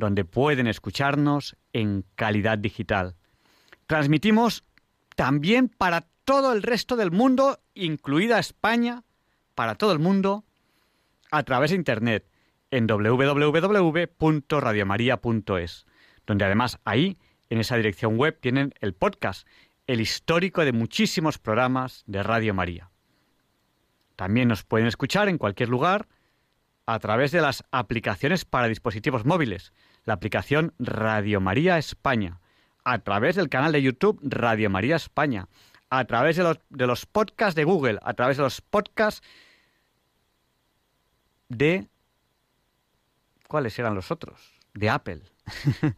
donde pueden escucharnos en calidad digital. Transmitimos también para todo el resto del mundo, incluida España, para todo el mundo, a través de Internet, en www.radiomaria.es, donde además ahí, en esa dirección web, tienen el podcast, el histórico de muchísimos programas de Radio María. También nos pueden escuchar en cualquier lugar a través de las aplicaciones para dispositivos móviles, la aplicación Radio María España, a través del canal de YouTube Radio María España, a través de los, de los podcasts de Google, a través de los podcasts de... ¿Cuáles eran los otros? De Apple.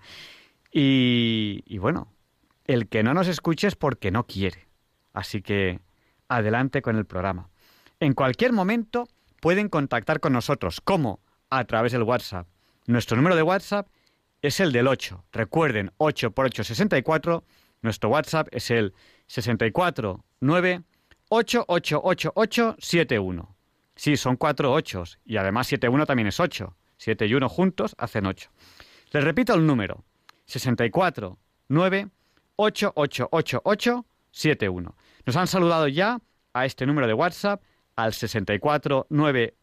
y, y bueno, el que no nos escuche es porque no quiere. Así que adelante con el programa. En cualquier momento pueden contactar con nosotros. ¿Cómo? A través del WhatsApp. Nuestro número de WhatsApp es el del 8. Recuerden, 8 por 8, 64. Nuestro WhatsApp es el 649 888871. Sí, son cuatro ochos y además 71 también es 8. 7 y 1 juntos hacen 8. Les repito el número. 64 9 888871. Nos han saludado ya a este número de WhatsApp al 64 9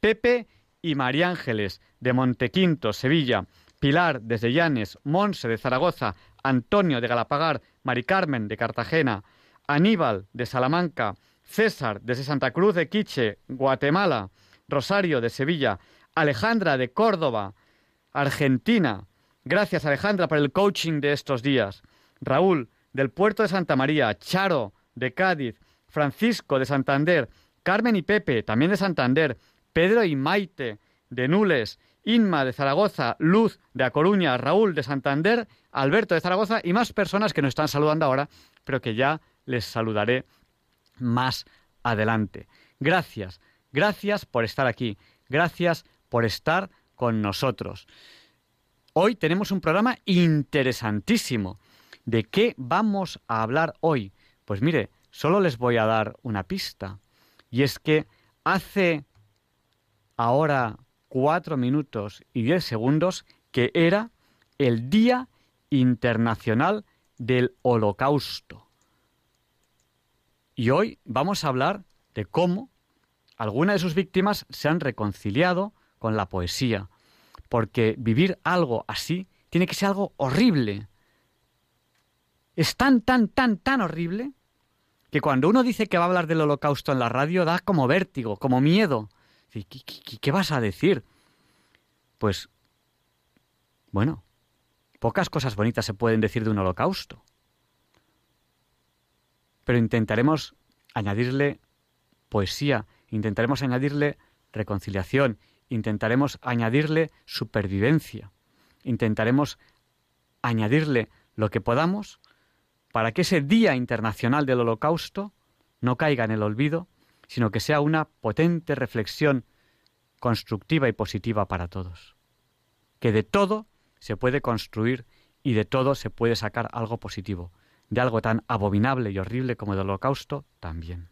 Pepe y María Ángeles de Montequinto, Sevilla, Pilar desde Llanes, Monse de Zaragoza, Antonio de Galapagar, Mari Carmen de Cartagena, Aníbal de Salamanca, César desde Santa Cruz de Quiche, Guatemala, Rosario de Sevilla, Alejandra de Córdoba, Argentina. Gracias Alejandra por el coaching de estos días. Raúl del puerto de Santa María, Charo de Cádiz, Francisco de Santander, Carmen y Pepe, también de Santander, Pedro y Maite de Nules, Inma de Zaragoza, Luz de A Coruña, Raúl de Santander, Alberto de Zaragoza y más personas que nos están saludando ahora, pero que ya les saludaré más adelante. Gracias, gracias por estar aquí, gracias por estar con nosotros. Hoy tenemos un programa interesantísimo. ¿De qué vamos a hablar hoy? Pues mire, solo les voy a dar una pista. Y es que hace ahora cuatro minutos y diez segundos que era el Día Internacional del Holocausto. Y hoy vamos a hablar de cómo algunas de sus víctimas se han reconciliado con la poesía, porque vivir algo así tiene que ser algo horrible. Es tan, tan, tan, tan horrible que cuando uno dice que va a hablar del holocausto en la radio da como vértigo, como miedo. ¿Qué, vas a decir? Pues, bueno, pocas cosas bonitas se pueden decir de un holocausto. Pero intentaremos añadirle poesía, intentaremos añadirle reconciliación, intentaremos añadirle supervivencia, intentaremos añadirle lo que podamos para que ese Día Internacional del Holocausto no caiga en el olvido sino que sea una potente reflexión constructiva y positiva para todos. Que de todo se puede construir y de todo se puede sacar algo positivo. De algo tan abominable y horrible como el holocausto también.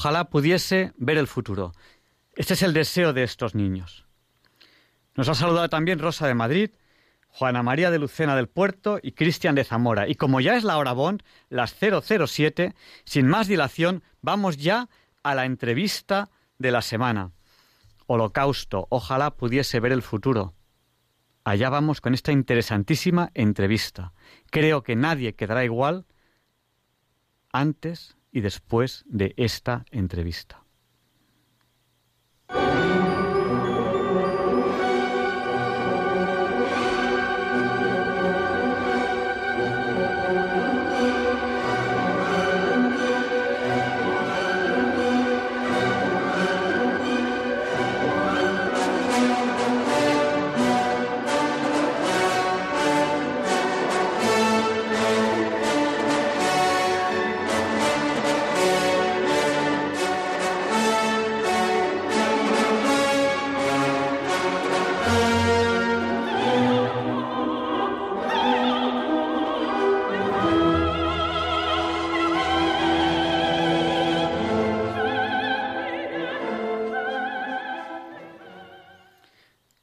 Ojalá pudiese ver el futuro. Este es el deseo de estos niños. Nos ha saludado también Rosa de Madrid, Juana María de Lucena del Puerto y Cristian de Zamora. Y como ya es la hora Bond, las 007, sin más dilación, vamos ya a la entrevista de la semana. Holocausto, ojalá pudiese ver el futuro. Allá vamos con esta interesantísima entrevista. Creo que nadie quedará igual antes y después de esta entrevista.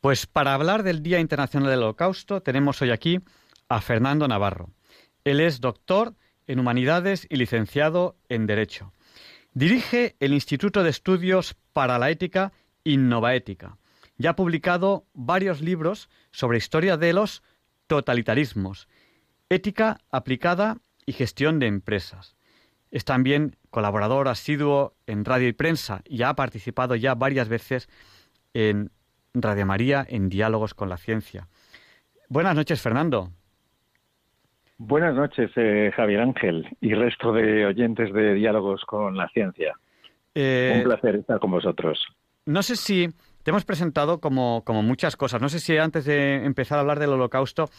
Pues para hablar del Día Internacional del Holocausto tenemos hoy aquí a Fernando Navarro. Él es doctor en Humanidades y licenciado en Derecho. Dirige el Instituto de Estudios para la Ética Innovaética y ha publicado varios libros sobre historia de los totalitarismos, ética aplicada y gestión de empresas. Es también colaborador asiduo en radio y prensa y ha participado ya varias veces en Radio María en Diálogos con la Ciencia. Buenas noches, Fernando. Buenas noches, eh, Javier Ángel y resto de oyentes de Diálogos con la Ciencia. Eh, Un placer estar con vosotros. No sé si te hemos presentado como, como muchas cosas. No sé si antes de empezar a hablar del holocausto,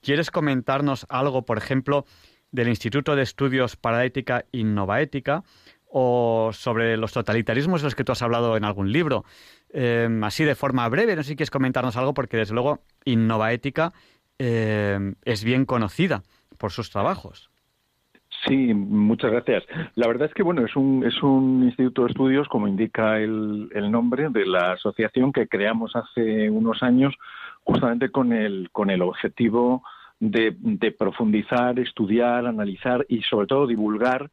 quieres comentarnos algo, por ejemplo, del Instituto de Estudios para Ética Innovaética o sobre los totalitarismos de los que tú has hablado en algún libro. Em, así de forma breve, no sé si quieres comentarnos algo, porque desde luego Innovaética eh, es bien conocida por sus trabajos. Sí, muchas gracias. La verdad es que bueno, es un, es un instituto de estudios, como indica el, el nombre, de la asociación que creamos hace unos años, justamente con el, con el objetivo de, de profundizar, estudiar, analizar y sobre todo divulgar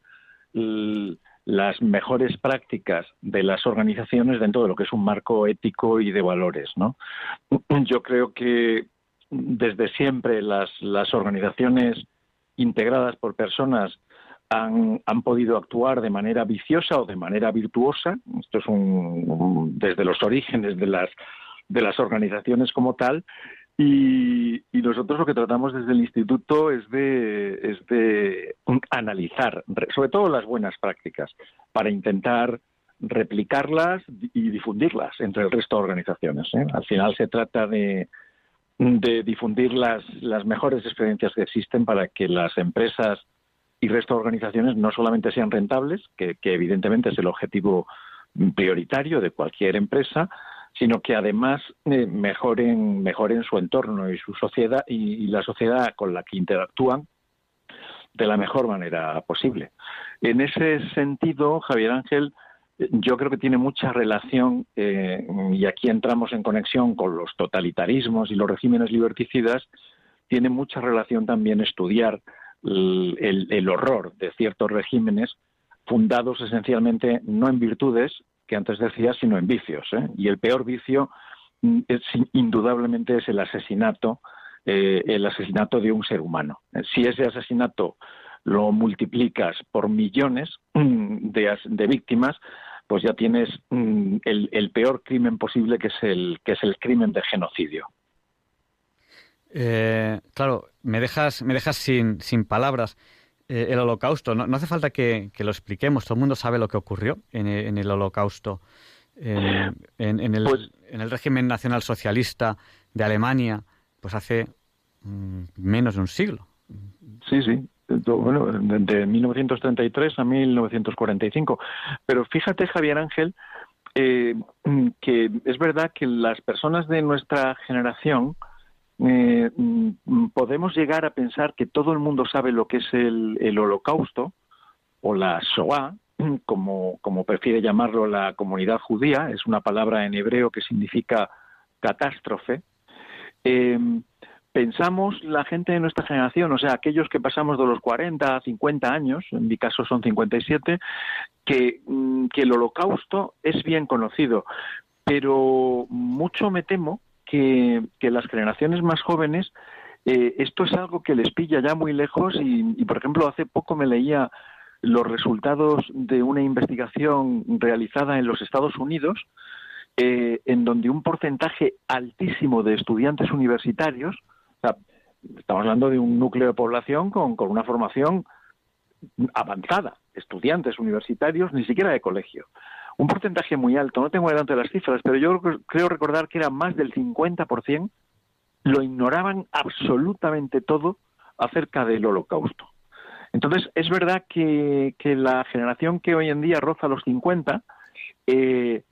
el, las mejores prácticas de las organizaciones dentro de lo que es un marco ético y de valores. ¿no? Yo creo que desde siempre las, organizaciones integradas por personas han, han, podido actuar de manera viciosa o de manera virtuosa. Esto es un, desde los orígenes de las, de las organizaciones como tal. Y, nosotros lo que tratamos desde el instituto es de, es de analizar, sobre todo las buenas prácticas, para intentar replicarlas y difundirlas entre el resto de organizaciones. ¿eh? Al final se trata de, de difundir las, las mejores experiencias que existen para que las empresas y resto de organizaciones no solamente sean rentables, que evidentemente es el objetivo prioritario de cualquier empresa, sino que además eh, mejoren, mejoren su entorno y su sociedad y, la sociedad con la que interactúan de la mejor manera posible. En ese sentido, Javier Ángel, yo creo que tiene mucha relación, eh, y aquí entramos en conexión con los totalitarismos y los regímenes liberticidas, tiene mucha relación también estudiar el, horror de ciertos regímenes fundados esencialmente no en virtudes, que antes decía, sino en vicios. ¿eh? Y el peor vicio mm, es, indudablemente es el asesinato, eh, el asesinato de un ser humano. Si ese asesinato lo multiplicas por millones mm, de, víctimas, pues ya tienes mm, el, peor crimen posible, que es el, que es el crimen de genocidio. Eh, claro, me dejas, me dejas sin, sin palabras. Eh, el holocausto, no, hace falta que, lo expliquemos, todo el mundo sabe lo que ocurrió en, el holocausto, en, pues el, régimen nacional socialista de Alemania, pues hace mm, menos de un siglo. Sí, sí, bueno, de 1933 a 1945. Pero fíjate, Javier Ángel, eh, que es verdad que las personas de nuestra generación, eh, mm, podemos llegar a pensar que todo el mundo sabe lo que es el, holocausto o la Shoah, como, como prefiere llamarlo la comunidad judía, es una palabra en hebreo que significa catástrofe. Eh, pensamos la gente de nuestra generación, o sea, aquellos que pasamos de los 40 a 50 años, en mi caso son 57, que, mm, que el holocausto es bien conocido, pero mucho me temo que, las generaciones más jóvenes eh, esto es algo que les pilla ya muy lejos y, por ejemplo, hace poco me leía los resultados de una investigación realizada en los Estados Unidos, eh, en donde un porcentaje altísimo de estudiantes universitarios, estamos hablando de un núcleo de población con, con una formación avanzada, estudiantes universitarios, ni siquiera de colegio, un porcentaje muy alto, no tengo delante las cifras, pero yo creo recordar que era más del 50%, lo ignoraban absolutamente todo acerca del holocausto. Entonces, es verdad que, la generación que hoy en día roza los 50 eh,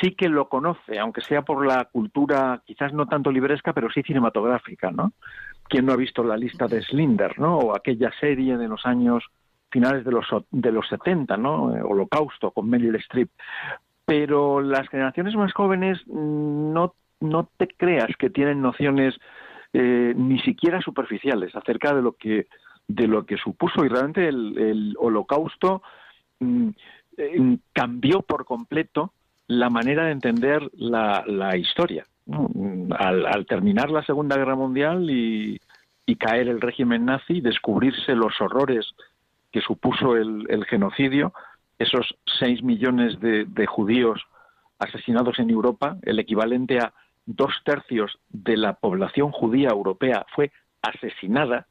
sí que lo conoce, aunque sea por la cultura quizás no tanto libresca, pero sí cinematográfica, ¿no? ¿Quién no ha visto la lista de Slinder, ¿no? O aquella serie de los años finales de los, de los 70, ¿no? Eh, Holocausto con Meryl Streep. Pero las generaciones más jóvenes mm, no, no te creas que tienen nociones eh, ni siquiera superficiales acerca de lo que de lo que supuso y realmente el, holocausto mm, eh, cambió por completo la manera de entender la, la historia. Al, al, terminar la Segunda Guerra Mundial y, y caer el régimen nazi, descubrirse los horrores que supuso el, genocidio, esos seis millones de, judíos asesinados en Europa, el equivalente a dos tercios de la población judía europea fue asesinada,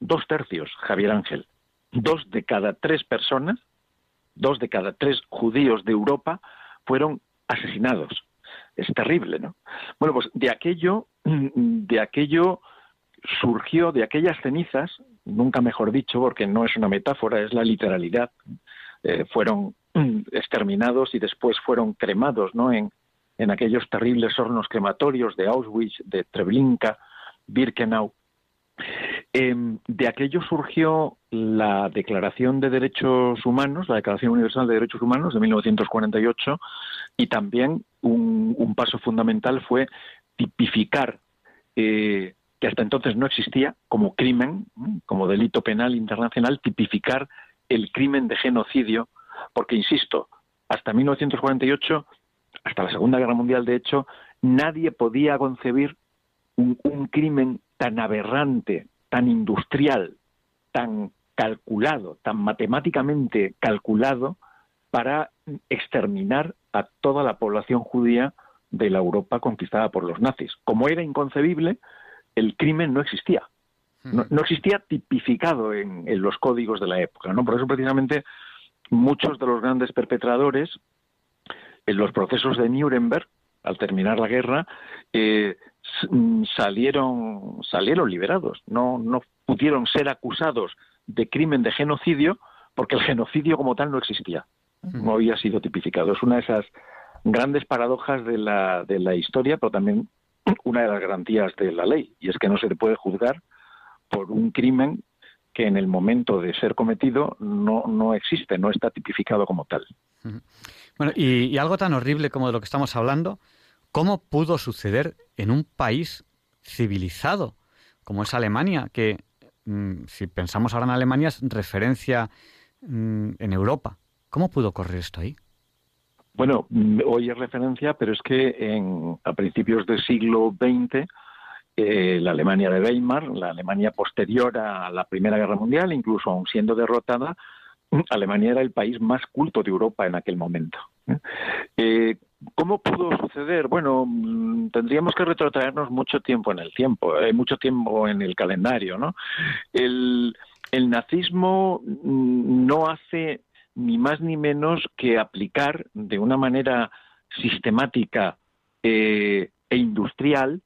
dos tercios, Javier Ángel, dos de cada tres personas, dos de cada tres judíos de Europa fueron asesinados. Es terrible, ¿no? Bueno, pues de aquello, de aquello surgió de aquellas cenizas, nunca mejor dicho, porque no es una metáfora, es la literalidad, eh, fueron exterminados y después fueron cremados ¿no? en, en aquellos terribles hornos crematorios de Auschwitz, de Treblinka, Birkenau. Em, de aquello surgió la Declaración de Derechos Humanos, la Declaración Universal de Derechos Humanos de 1948, y también un, un paso fundamental fue tipificar eh, que hasta entonces no existía como crimen, como delito penal internacional, tipificar el crimen de genocidio, porque, insisto, hasta 1948, hasta la Segunda Guerra Mundial, de hecho, nadie podía concebir un, crimen tan aberrante, tan industrial, tan calculado, tan matemáticamente calculado para exterminar a toda la población judía de la Europa conquistada por los nazis. Como era inconcebible, el crimen no existía. No, existía tipificado en, los códigos de la época. ¿no? Por eso, precisamente, muchos de los grandes perpetradores, en los procesos de Nuremberg, al terminar la guerra, eh, mm, salieron, salieron liberados. No, no pudieron ser acusados de crimen de genocidio porque el genocidio como tal no existía. No había sido tipificado. Es una de esas grandes paradojas de la, de la historia, pero también una de las garantías de la ley, y es que no se puede juzgar por un crimen que en el momento de ser cometido no, no existe, no está tipificado como tal. Bueno, y, algo tan horrible como de lo que estamos hablando, ¿cómo pudo suceder en un país civilizado? como es Alemania, que mm, si pensamos ahora en Alemania es referencia mm, en Europa. ¿Cómo pudo ocurrir esto ahí? Bueno, mm, hoy es referencia, pero es que en, a principios del siglo XX, eh, la Alemania de Weimar, la Alemania posterior a la Primera Guerra Mundial, incluso aun siendo derrotada, Alemania era el país más culto de Europa en aquel momento. ¿eh? Eh, ¿Cómo pudo suceder? Bueno, mm, tendríamos que retrotraernos mucho tiempo en el tiempo, mucho tiempo en el calendario, ¿no? El, nazismo mm, no hace ni más ni menos que aplicar de una manera sistemática eh, e industrial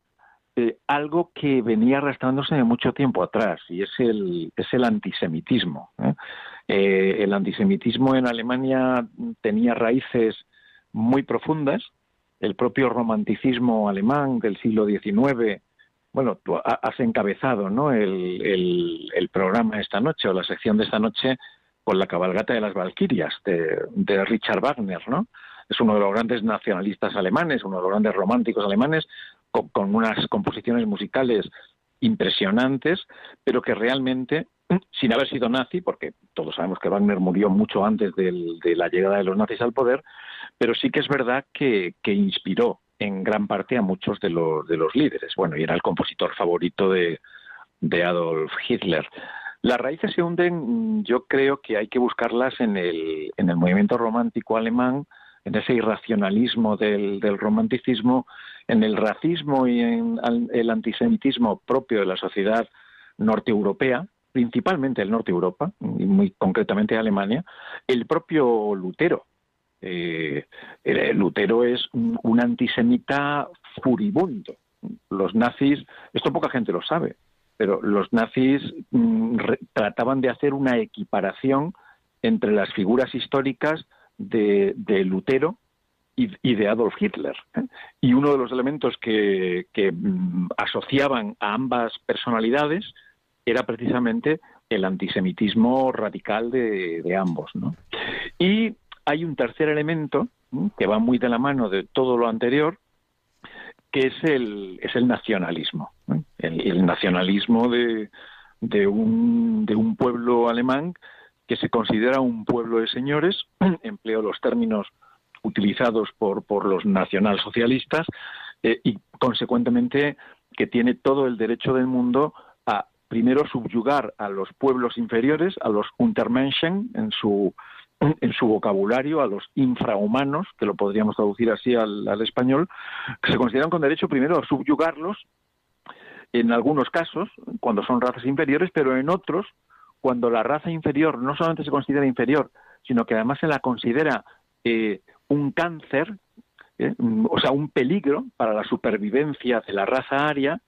algo que venía arrastrándose de mucho tiempo atrás y es el, es el antisemitismo. Eh, el antisemitismo en Alemania tenía raíces muy profundas. El propio romanticismo alemán del siglo XIX, bueno, tú has encabezado ¿no? el, el, programa esta noche o la sección de esta noche con la cabalgata de las Valquirias de, Richard Wagner, ¿no? Es uno de los grandes nacionalistas alemanes, uno de los grandes románticos alemanes, con unas composiciones musicales impresionantes, pero que realmente sin haber sido nazi, porque todos sabemos que Wagner murió mucho antes de la llegada de los nazis al poder, pero sí que es verdad que, inspiró en gran parte a muchos de los, de los líderes. Bueno, y era el compositor favorito de, Adolf Hitler. Las raíces se hunden, yo creo que hay que buscarlas en el, en el movimiento romántico alemán, en ese irracionalismo del, del romanticismo, en el racismo y en el antisemitismo propio de la sociedad norteeuropea, principalmente el norte de Europa, y muy concretamente Alemania, el propio Lutero. Eh, Lutero es un, antisemita furibundo. Los nazis, esto poca gente lo sabe, pero los nazis mm, trataban de hacer una equiparación entre las figuras históricas de, Lutero y, de Adolf Hitler. ¿eh? Y uno de los elementos que, mm, asociaban a ambas personalidades era precisamente el antisemitismo radical de, ambos. Y hay un tercer elemento que va muy de la mano de todo lo anterior, que es el nacionalismo. El, nacionalismo de, de, un, de un pueblo alemán que se considera un pueblo de señores, empleo los términos utilizados por, por los nacionalsocialistas, eh, y consecuentemente que tiene todo el derecho del mundo a primero subyugar a los pueblos inferiores, a los Untermenschen en su, en su vocabulario, a los infrahumanos, que lo podríamos traducir así al, español, que se consideran con derecho primero a subyugarlos, en algunos casos, cuando son razas inferiores, pero en otros, cuando la raza inferior no solamente se considera inferior, sino que además se la considera eh, un cáncer, eh, o sea, un peligro para la supervivencia de la raza aria,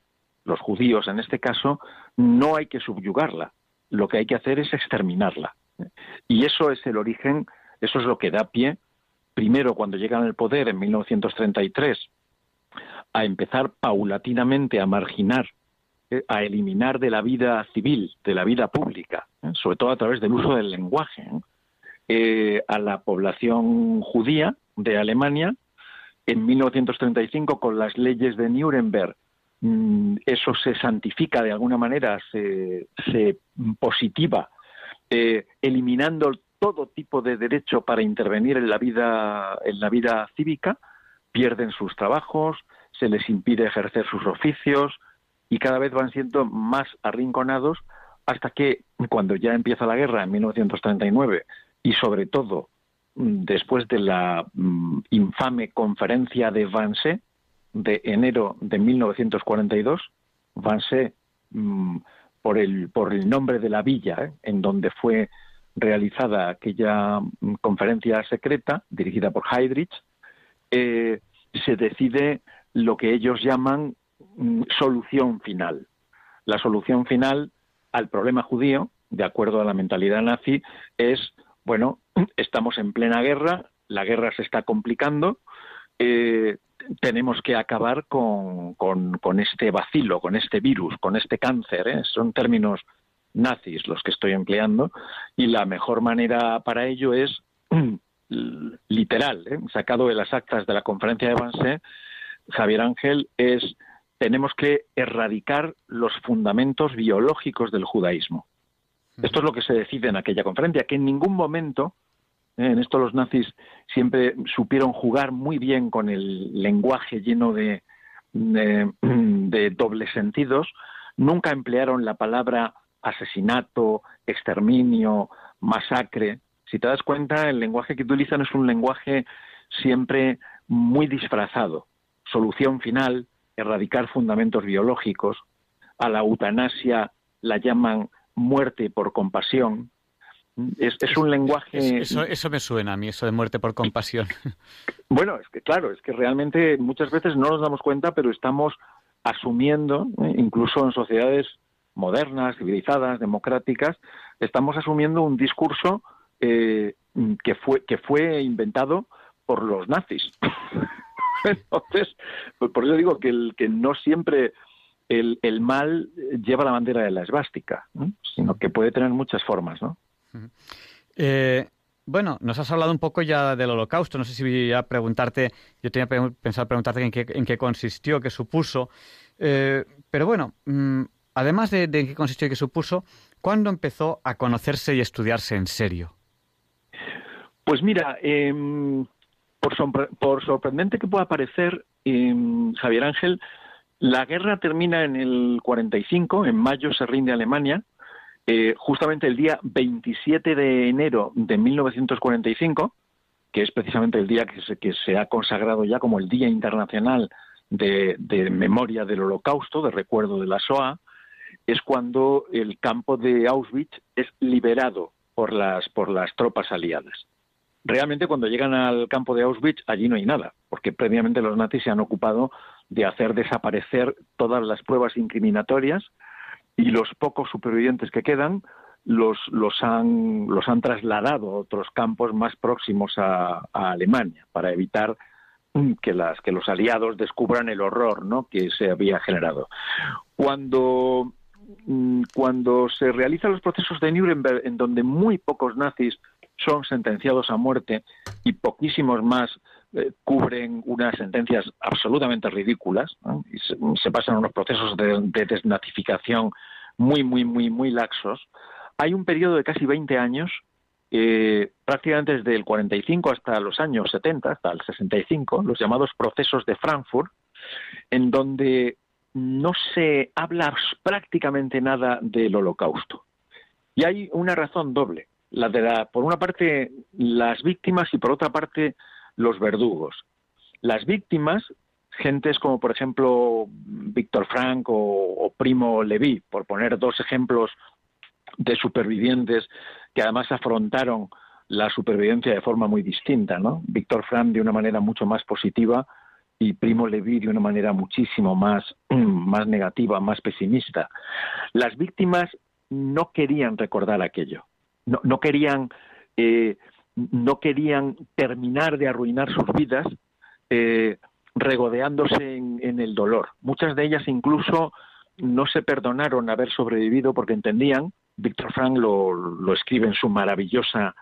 los judíos en este caso, no hay que subyugarla, lo que hay que hacer es exterminarla. Y eso es el origen, eso es lo que da pie, primero cuando llegan al poder en 1933, a empezar paulatinamente a marginar, eh, a eliminar de la vida civil, de la vida pública, eh, sobre todo a través del uso del lenguaje, eh, a la población judía de Alemania. En 1935, con las leyes de Nuremberg, Mm, eso se santifica de alguna manera, se, positiva, eliminando todo tipo de derecho para intervenir en la vida en la vida cívica, pierden sus trabajos, se les impide ejercer sus oficios y cada vez van siendo más arrinconados hasta que cuando ya empieza la guerra en 1939 y sobre todo mm, después de la mm, infame conferencia de Wannsee, de enero de 1942, Vanse, mm, por, el, por el nombre de la villa ¿eh? en donde fue realizada aquella mm, conferencia secreta dirigida por Heydrich, eh, se decide lo que ellos llaman mm, solución final. La solución final al problema judío, de acuerdo a la mentalidad nazi, es, bueno, estamos en plena guerra, la guerra se está complicando, eh, tenemos que acabar con, con, este vacilo, con este virus, con este cáncer. ¿eh? Son términos nazis los que estoy empleando y la mejor manera para ello es literal, ¿eh? sacado de las actas de la conferencia de Wannsee, Javier Ángel es tenemos que erradicar los fundamentos biológicos del judaísmo. Esto es lo que se decide en aquella conferencia, que en ningún momento, eh, en esto los nazis siempre supieron jugar muy bien con el lenguaje lleno de, de dobles sentidos, nunca emplearon la palabra asesinato, exterminio, masacre. Si te das cuenta, el lenguaje que utilizan es un lenguaje siempre muy disfrazado. Solución final, erradicar fundamentos biológicos. A la eutanasia la llaman muerte por compasión. Es, un lenguaje. Eso, eso me suena a mí, eso de muerte por compasión. Bueno, es que claro, es que realmente muchas veces no nos damos cuenta, pero estamos asumiendo, ¿eh? incluso en sociedades modernas, civilizadas, democráticas, estamos asumiendo un discurso eh, que fue que fue inventado por los nazis. Entonces, pues por eso digo que el que no siempre el, el mal lleva la bandera de la esvástica, sino que puede tener muchas formas, ¿no? Eh, bueno, nos has hablado un poco ya del holocausto. No sé si voy a preguntarte, yo tenía pensado preguntarte en qué, en qué consistió, qué supuso. Eh, pero bueno, mm, además de, en qué consistió y qué supuso, ¿cuándo empezó a conocerse y estudiarse en serio? Pues mira, em, por, sorprendente que pueda parecer, em, Javier Ángel, la guerra termina en el 45, en mayo se rinde Alemania, eh, justamente el día 27 de enero de 1945, que es precisamente el día que se, que se ha consagrado ya como el Día Internacional de, de, Memoria del Holocausto, de recuerdo de la SOA, es cuando el campo de Auschwitz es liberado por las, por las tropas aliadas realmente cuando llegan al campo de Auschwitz allí no hay nada, porque previamente los nazis se han ocupado de hacer desaparecer todas las pruebas incriminatorias y los pocos supervivientes que quedan los, los, han, los han trasladado a otros campos más próximos a, Alemania para evitar que, las, que los aliados descubran el horror ¿no? que se había generado. Cuando, mm, cuando se realizan los procesos de Nuremberg, en donde muy pocos nazis son sentenciados a muerte y poquísimos más eh, cubren unas sentencias absolutamente ridículas y se, pasan unos procesos de, desnazificación muy, muy, muy, muy laxos. Hay un periodo de casi 20 años, eh, prácticamente desde el 45 hasta los años 70, hasta el 65, los llamados procesos de Frankfurt, en donde no se habla prácticamente nada del holocausto. Y hay una razón doble la de la, por una parte las víctimas y por otra parte los verdugos. Las víctimas, gentes como por ejemplo Víctor Frank o, Primo Levi, por poner dos ejemplos de supervivientes que además afrontaron la supervivencia de forma muy distinta, ¿no? Víctor Frank de una manera mucho más positiva y Primo Levi de una manera muchísimo más, más negativa, más pesimista. Las víctimas no querían recordar aquello no, querían eh, no querían terminar de arruinar sus vidas eh, regodeándose en, el dolor. Muchas de ellas incluso no se perdonaron haber sobrevivido porque entendían, Víctor Frank lo, lo, escribe en su maravillosa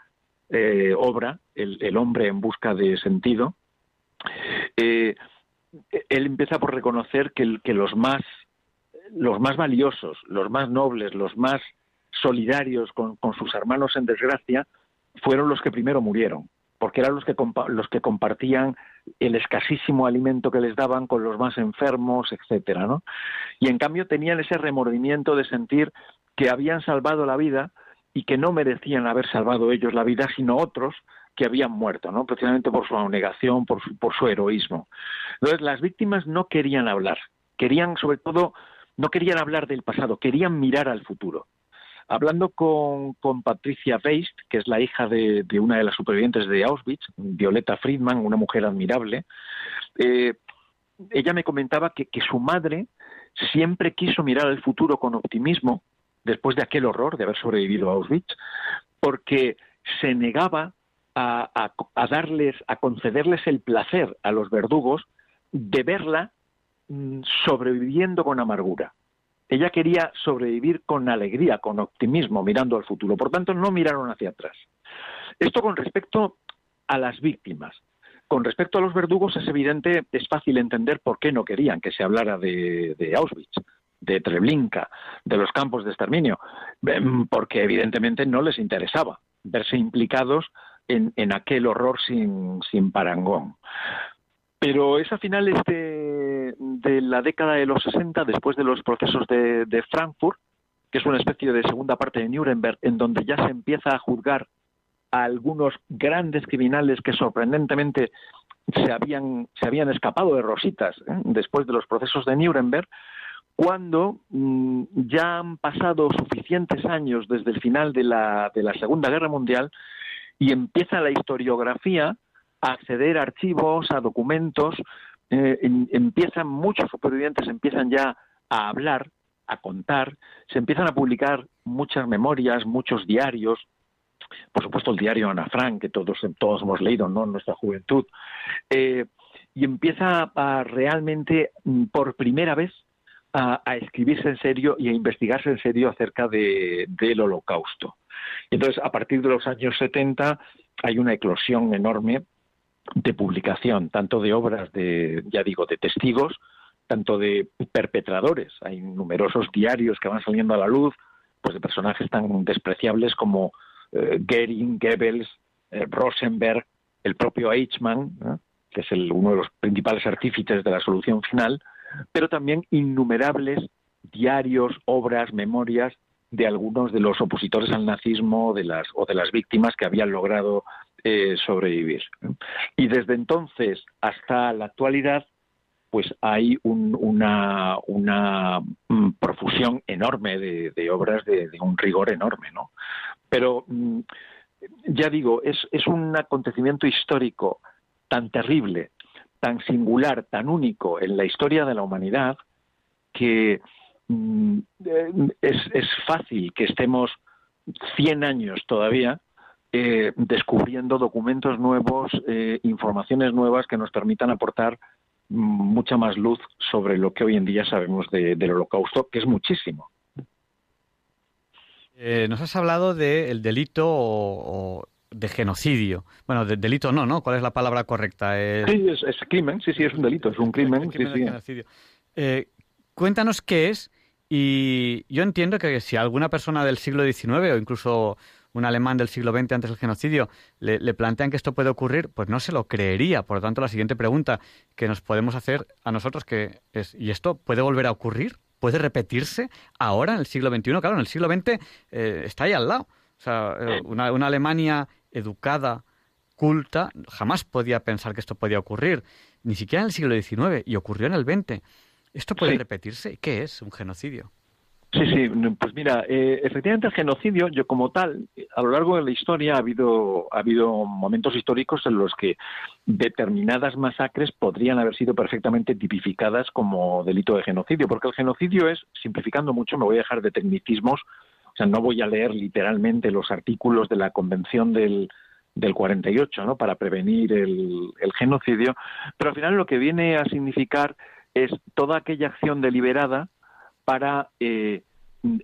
eh, obra, el, hombre en busca de sentido, él empieza por reconocer que, que los más los más valiosos, los más nobles, los más solidarios con, sus hermanos en desgracia, fueron los que primero murieron, porque eran los que, los que compartían el escasísimo alimento que les daban con los más enfermos, etcétera, ¿no? Y en cambio tenían ese remordimiento de sentir que habían salvado la vida y que no merecían haber salvado ellos la vida, sino otros que habían muerto, ¿no? Precisamente por su abnegación, por su, por su heroísmo. Entonces, las víctimas no querían hablar, querían, sobre todo, no querían hablar del pasado, querían mirar al futuro. Hablando con, Patricia Beist, que es la hija de, una de las supervivientes de Auschwitz, Violeta Friedman, una mujer admirable, eh, ella me comentaba que, su madre siempre quiso mirar al futuro con optimismo después de aquel horror de haber sobrevivido a Auschwitz, porque se negaba a, darles, a concederles el placer a los verdugos de verla mm, sobreviviendo con amargura. Ella quería sobrevivir con alegría, con optimismo, mirando al futuro. Por tanto, no miraron hacia atrás. Esto con respecto a las víctimas. con respecto a los verdugos es evidente, es fácil entender por qué no querían que se hablara de, Auschwitz de Treblinka, de los campos de exterminio, em, porque evidentemente no les interesaba verse implicados en, aquel horror sin, sin parangón. Pero es a finales de, la década de los 60, después de los procesos de, de, Frankfurt, que es una especie de segunda parte de Nuremberg, en donde ya se empieza a juzgar a algunos grandes criminales que sorprendentemente se habían, se habían escapado de rositas ¿eh? después de los procesos de Nuremberg, cuando mmm, ya han pasado suficientes años desde el final de la, de la Segunda Guerra Mundial y empieza la historiografía a acceder a archivos, a documentos, eh, empiezan muchos supervivientes empiezan ya a hablar, a contar, se empiezan a publicar muchas memorias, muchos diarios, por supuesto el diario Ana Frank, que todos, todos hemos leído ¿no? en nuestra juventud, eh, y empieza a realmente, mm, por primera vez, a, a, escribirse en serio y a investigarse en serio acerca de, del holocausto. Entonces, a partir de los años 70 hay una eclosión enorme de publicación, tanto de obras de, ya digo, de testigos, tanto de perpetradores. Hay numerosos diarios que van saliendo a la luz, pues de personajes tan despreciables como eh, Goering, Goebbels, eh, Rosenberg, el propio Eichmann, ¿eh? que es el, uno de los principales artífices de la solución final, pero también innumerables diarios, obras, memorias de algunos de los opositores al nazismo de las, o de las víctimas que habían logrado eh, sobrevivir. Y desde entonces hasta la actualidad, pues hay un, una, mm, profusión enorme de, obras de, un rigor enorme, ¿no? Pero mm, ya digo, es, es un acontecimiento histórico tan terrible, tan singular, tan único en la historia de la humanidad, que mm, es, es, fácil que estemos 100 años todavía eh, descubriendo documentos nuevos, eh, informaciones nuevas que nos permitan aportar mucha más luz sobre lo que hoy en día sabemos de, del holocausto, que es muchísimo. Eh, nos has hablado del de delito o, o, de genocidio. Bueno, de delito no, ¿no? ¿Cuál es la palabra correcta? Es... Sí, es, es, crimen, sí, sí, es un delito, es un crimen. Sí, genocidio. Eh, cuéntanos qué es y yo entiendo que si alguna persona del siglo XIX o incluso un alemán del siglo XX antes del genocidio le, le, plantean que esto puede ocurrir, pues no se lo creería. Por lo tanto, la siguiente pregunta que nos podemos hacer a nosotros que es, ¿y esto puede volver a ocurrir? ¿Puede repetirse ahora en el siglo XXI? Claro, en el siglo XX eh, está ahí al lado. O sea, eh, una, una Alemania educada, culta, jamás podía pensar que esto podía ocurrir, ni siquiera en el siglo XIX, y ocurrió en el XX. ¿Esto puede sí. repetirse? ¿Qué es un genocidio? Sí, sí, pues mira, eh, efectivamente el genocidio, yo como tal, a lo largo de la historia ha habido, ha habido momentos históricos en los que determinadas masacres podrían haber sido perfectamente tipificadas como delito de genocidio, porque el genocidio es, simplificando mucho, me voy a dejar de tecnicismos, o sea, no voy a leer literalmente los artículos de la Convención del, del 48, ¿no? Para prevenir el, el genocidio, pero al final lo que viene a significar es toda aquella acción deliberada para eh,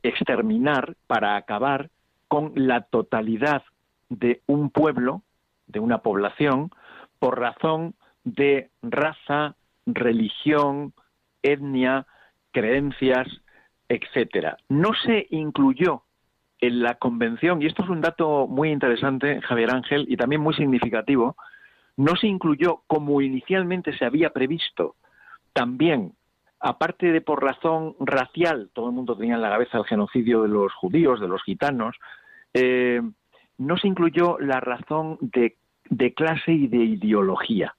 exterminar, para acabar con la totalidad de un pueblo, de una población, por razón de raza, religión, etnia, creencias, etcétera. No se incluyó en la convención, y esto es un dato muy interesante, Javier Ángel, y también muy significativo, no se incluyó como inicialmente se había previsto también aparte de por razón racial, todo el mundo tenía en la cabeza el genocidio de los judíos, de los gitanos, eh, no se incluyó la razón de, clase y de ideología.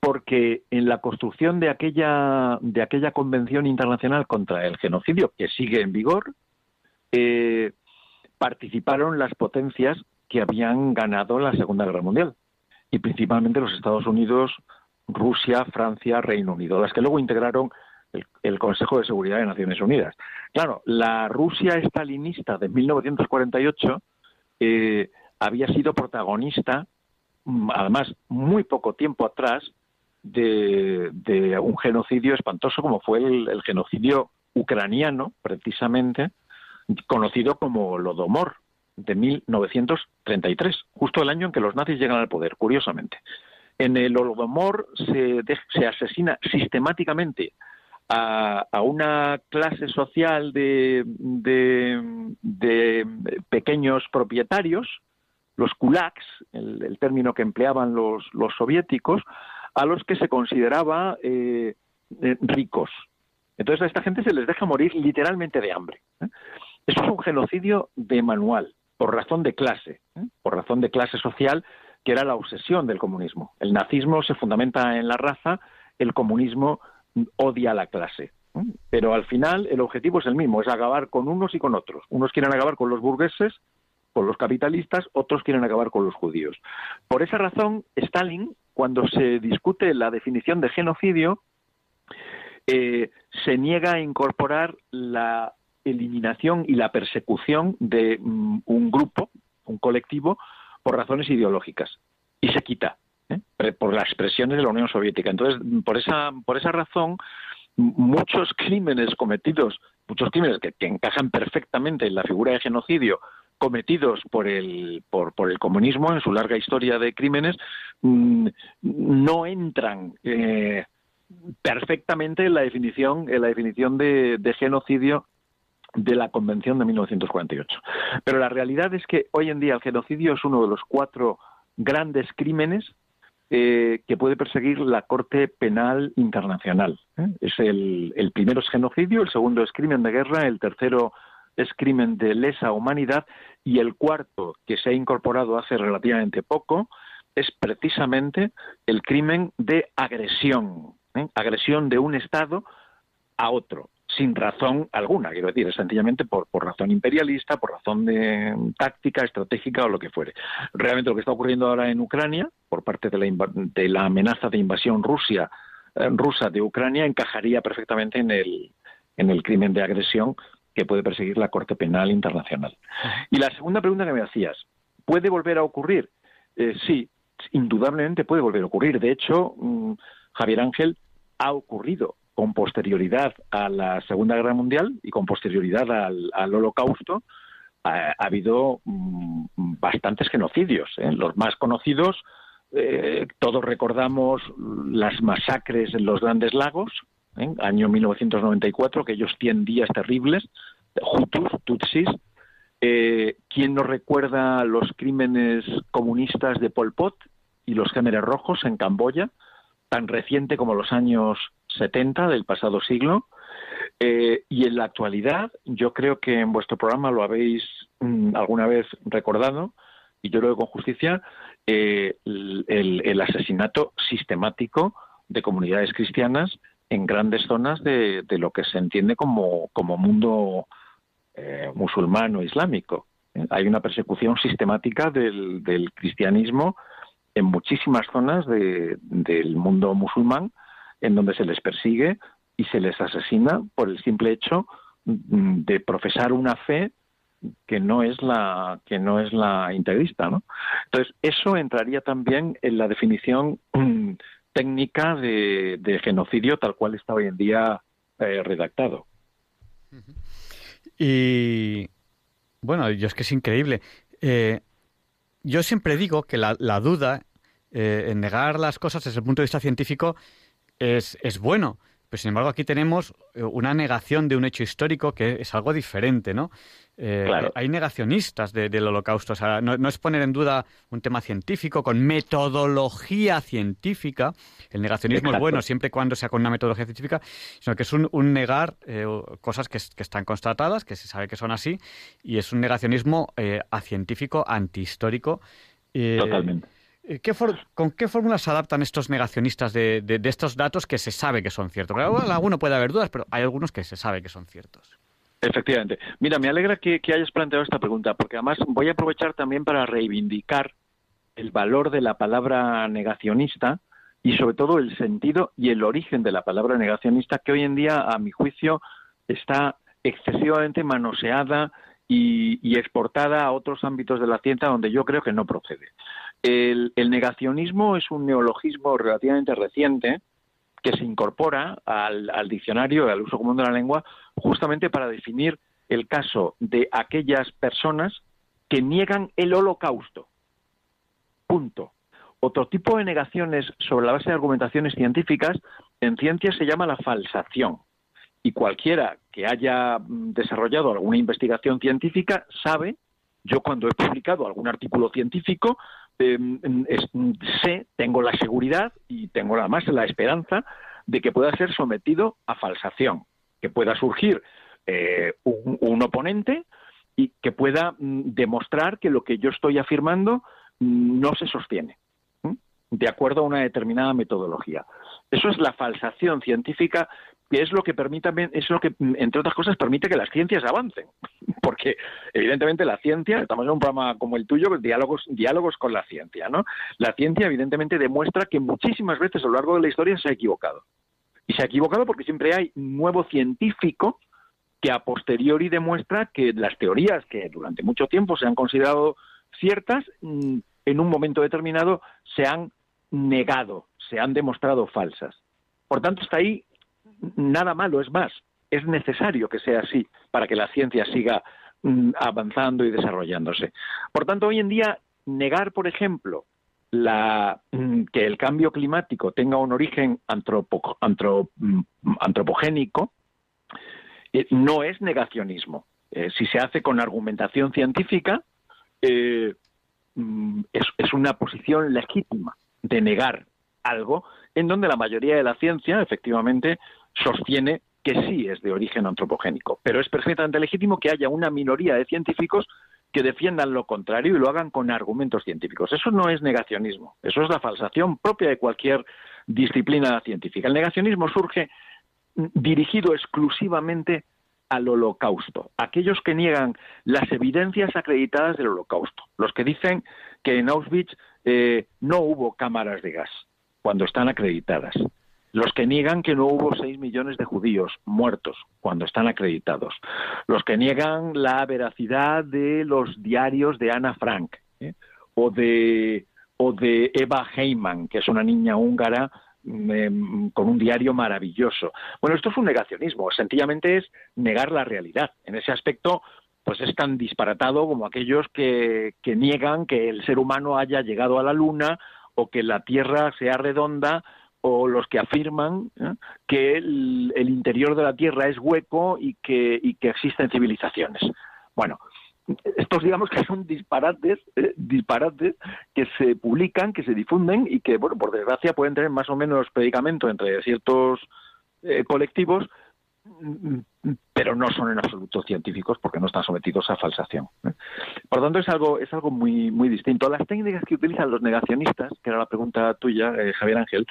Porque en la construcción de aquella, de aquella convención internacional contra el genocidio, que sigue en vigor, eh, participaron las potencias que habían ganado la Segunda Guerra Mundial, y principalmente los Estados Unidos, Rusia, Francia, Reino Unido, las que luego integraron el, el, Consejo de Seguridad de Naciones Unidas. Claro, la Rusia estalinista de 1948 eh, había sido protagonista, mm, además, muy poco tiempo atrás, de, un genocidio espantoso como fue el, el, genocidio ucraniano, precisamente, conocido como Lodomor, de 1933, justo el año en que los nazis llegan al poder, curiosamente. En el Holodomor se, se asesina sistemáticamente a, una clase social de, de, pequeños propietarios, los kulaks, el, término que empleaban los, soviéticos, a los que se consideraba eh, eh, ricos. Entonces a esta gente se les deja morir literalmente de hambre. ¿eh? Eso es un genocidio de manual, por razón de clase, por razón de clase social, que era la obsesión del comunismo. El nazismo se fundamenta en la raza, el comunismo odia a la clase. Pero al final el objetivo es el mismo, es acabar con unos y con otros. Unos quieren acabar con los burgueses, con los capitalistas, otros quieren acabar con los judíos. Por esa razón, Stalin, cuando se discute la definición de genocidio, eh, se niega a incorporar la eliminación y la persecución de mm, un grupo, un colectivo, por razones ideológicas. Y se quita. ¿eh? por las expresiones de la Unión Soviética. Entonces, por esa, por esa razón, muchos crímenes cometidos, muchos crímenes que, encajan perfectamente en la figura de genocidio cometidos por el, por, por el comunismo en su larga historia de crímenes, mm, no entran eh, perfectamente en la definición, en la definición de, de genocidio de la Convención de 1948. Pero la realidad es que hoy en día el genocidio es uno de los cuatro grandes crímenes eh, que puede perseguir la Corte Penal Internacional. ¿eh? Es el, primero es genocidio, el segundo es crimen de guerra, el tercero es crimen de lesa humanidad y el cuarto, que se ha incorporado hace relativamente poco, es precisamente el crimen de agresión, ¿eh? agresión de un Estado a otro sin razón alguna, quiero decir, sencillamente por, por razón imperialista, por razón de táctica, estratégica o lo que fuere. Realmente lo que está ocurriendo ahora en Ucrania, por parte de la, de la amenaza de invasión Rusia, eh, rusa de Ucrania, encajaría perfectamente en el, en el crimen de agresión que puede perseguir la Corte Penal Internacional. Y la segunda pregunta que me hacías, ¿puede volver a ocurrir? Eh, sí, indudablemente puede volver a ocurrir. De hecho, mm, Javier Ángel ha ocurrido con posterioridad a la Segunda Guerra Mundial y con posterioridad al, Holocausto, ha, habido mm, bastantes genocidios. ¿eh? Los más conocidos, eh, todos recordamos las masacres en los Grandes Lagos, ¿eh? año 1994, aquellos 100 días terribles, Hutus, Tutsis. ¿Quién no recuerda los crímenes comunistas de Pol Pot y los Gémeres Rojos en Camboya? tan reciente como los años 70 del pasado siglo. Eh, y en la actualidad, yo creo que en vuestro programa lo habéis mm, alguna vez recordado, y yo creo que con justicia, eh, el, asesinato sistemático de comunidades cristianas en grandes zonas de, lo que se entiende como, como mundo eh, musulmán islámico. Hay una persecución sistemática del, del cristianismo en muchísimas zonas del mundo musulmán en donde se les persigue y se les asesina por el simple hecho mm, de profesar una fe que no es la que no es la integrista, ¿no? Entonces eso entraría también en la definición mm, técnica de, genocidio tal cual está hoy en día eh, redactado. Y bueno, yo es que es increíble. Eh, yo siempre digo que la, duda eh, en negar las cosas desde el punto de vista científico es, es bueno. Pero sin embargo aquí tenemos eh, una negación de un hecho histórico que es algo diferente, ¿no? Eh, hay negacionistas del holocausto. O sea, no, es poner en duda un tema científico con metodología científica. El negacionismo es bueno siempre y cuando sea con una metodología científica, sino que es un, negar cosas que, que, están constatadas, que se sabe que son así, y es un negacionismo acientífico, antihistórico. Totalmente. Eh, ¿Con qué fórmulas se adaptan estos negacionistas de, estos datos que se sabe que son ciertos? Porque alguno puede haber dudas, pero hay algunos que se sabe que son ciertos. Efectivamente. Mira, me alegra que, hayas planteado esta pregunta, porque además voy a aprovechar también para reivindicar el valor de la palabra negacionista y sobre todo el sentido y el origen de la palabra negacionista, que hoy en día, a mi juicio, está excesivamente manoseada y exportada a otros ámbitos de la ciencia donde yo creo que no procede. El, negacionismo es un neologismo relativamente reciente que se incorpora al, al diccionario al uso común de la lengua justamente para definir el caso de aquellas personas que niegan el holocausto. Punto. Otro tipo de negaciones sobre la base de argumentaciones científicas en ciencia se llama la falsación. Y cualquiera que haya mm, desarrollado alguna investigación científica sabe, yo cuando he publicado algún artículo científico, em, sé, tengo la seguridad y tengo además la esperanza de que pueda ser sometido a falsación, que pueda surgir eh, un, oponente y que pueda mm, demostrar que lo que yo estoy afirmando mm, no se sostiene de acuerdo a una determinada metodología. Eso es la falsación científica, que es lo que permite, es lo que, entre otras cosas, permite que las ciencias avancen. Porque, evidentemente, la ciencia, estamos en un programa como el tuyo, diálogos, diálogos con la ciencia, ¿no? La ciencia, evidentemente, demuestra que muchísimas veces a lo largo de la historia se ha equivocado. Y se ha equivocado porque siempre hay un nuevo científico que a posteriori demuestra que las teorías que durante mucho tiempo se han considerado ciertas, mm, en un momento determinado se han negado, se han demostrado falsas. Por tanto, está ahí nada malo, es más, es necesario que sea así para que la ciencia siga mm, avanzando y desarrollándose. Por tanto, hoy en día, negar, por ejemplo, la, mm, que el cambio climático tenga un origen mm, antropogénico eh, no es negacionismo. Eh, si se hace con argumentación científica, eh, es, una posición legítima de negar algo en donde la mayoría de la ciencia, efectivamente, sostiene que sí es de origen antropogénico. Pero es perfectamente legítimo que haya una minoría de científicos que defiendan lo contrario y lo hagan con argumentos científicos. Eso no es negacionismo, eso es la falsación propia de cualquier disciplina científica. El negacionismo surge dirigido exclusivamente al holocausto, aquellos que niegan las evidencias acreditadas del holocausto, los que dicen que en Auschwitz eh, no hubo cámaras de gas, cuando están acreditadas, los que niegan que no hubo seis millones de judíos muertos cuando están acreditados, los que niegan la veracidad de los diarios de Ana Frank ¿eh? o de o de Eva Heyman, que es una niña húngara con un diario maravilloso. Bueno, esto es un negacionismo, sencillamente es negar la realidad. En ese aspecto, pues es tan disparatado como aquellos que, niegan que el ser humano haya llegado a la Luna o que la Tierra sea redonda o los que afirman ¿eh? que el, interior de la Tierra es hueco y que, y que existen civilizaciones. Bueno, estos digamos que son disparates, eh, disparates que se publican, que se difunden y que, bueno, por desgracia pueden tener más o menos predicamento entre ciertos eh, colectivos, pero no son en absoluto científicos porque no están sometidos a falsación. ¿eh? Por lo tanto, es algo, es algo muy, muy distinto. Las técnicas que utilizan los negacionistas, que era la pregunta tuya, Javier Ángel,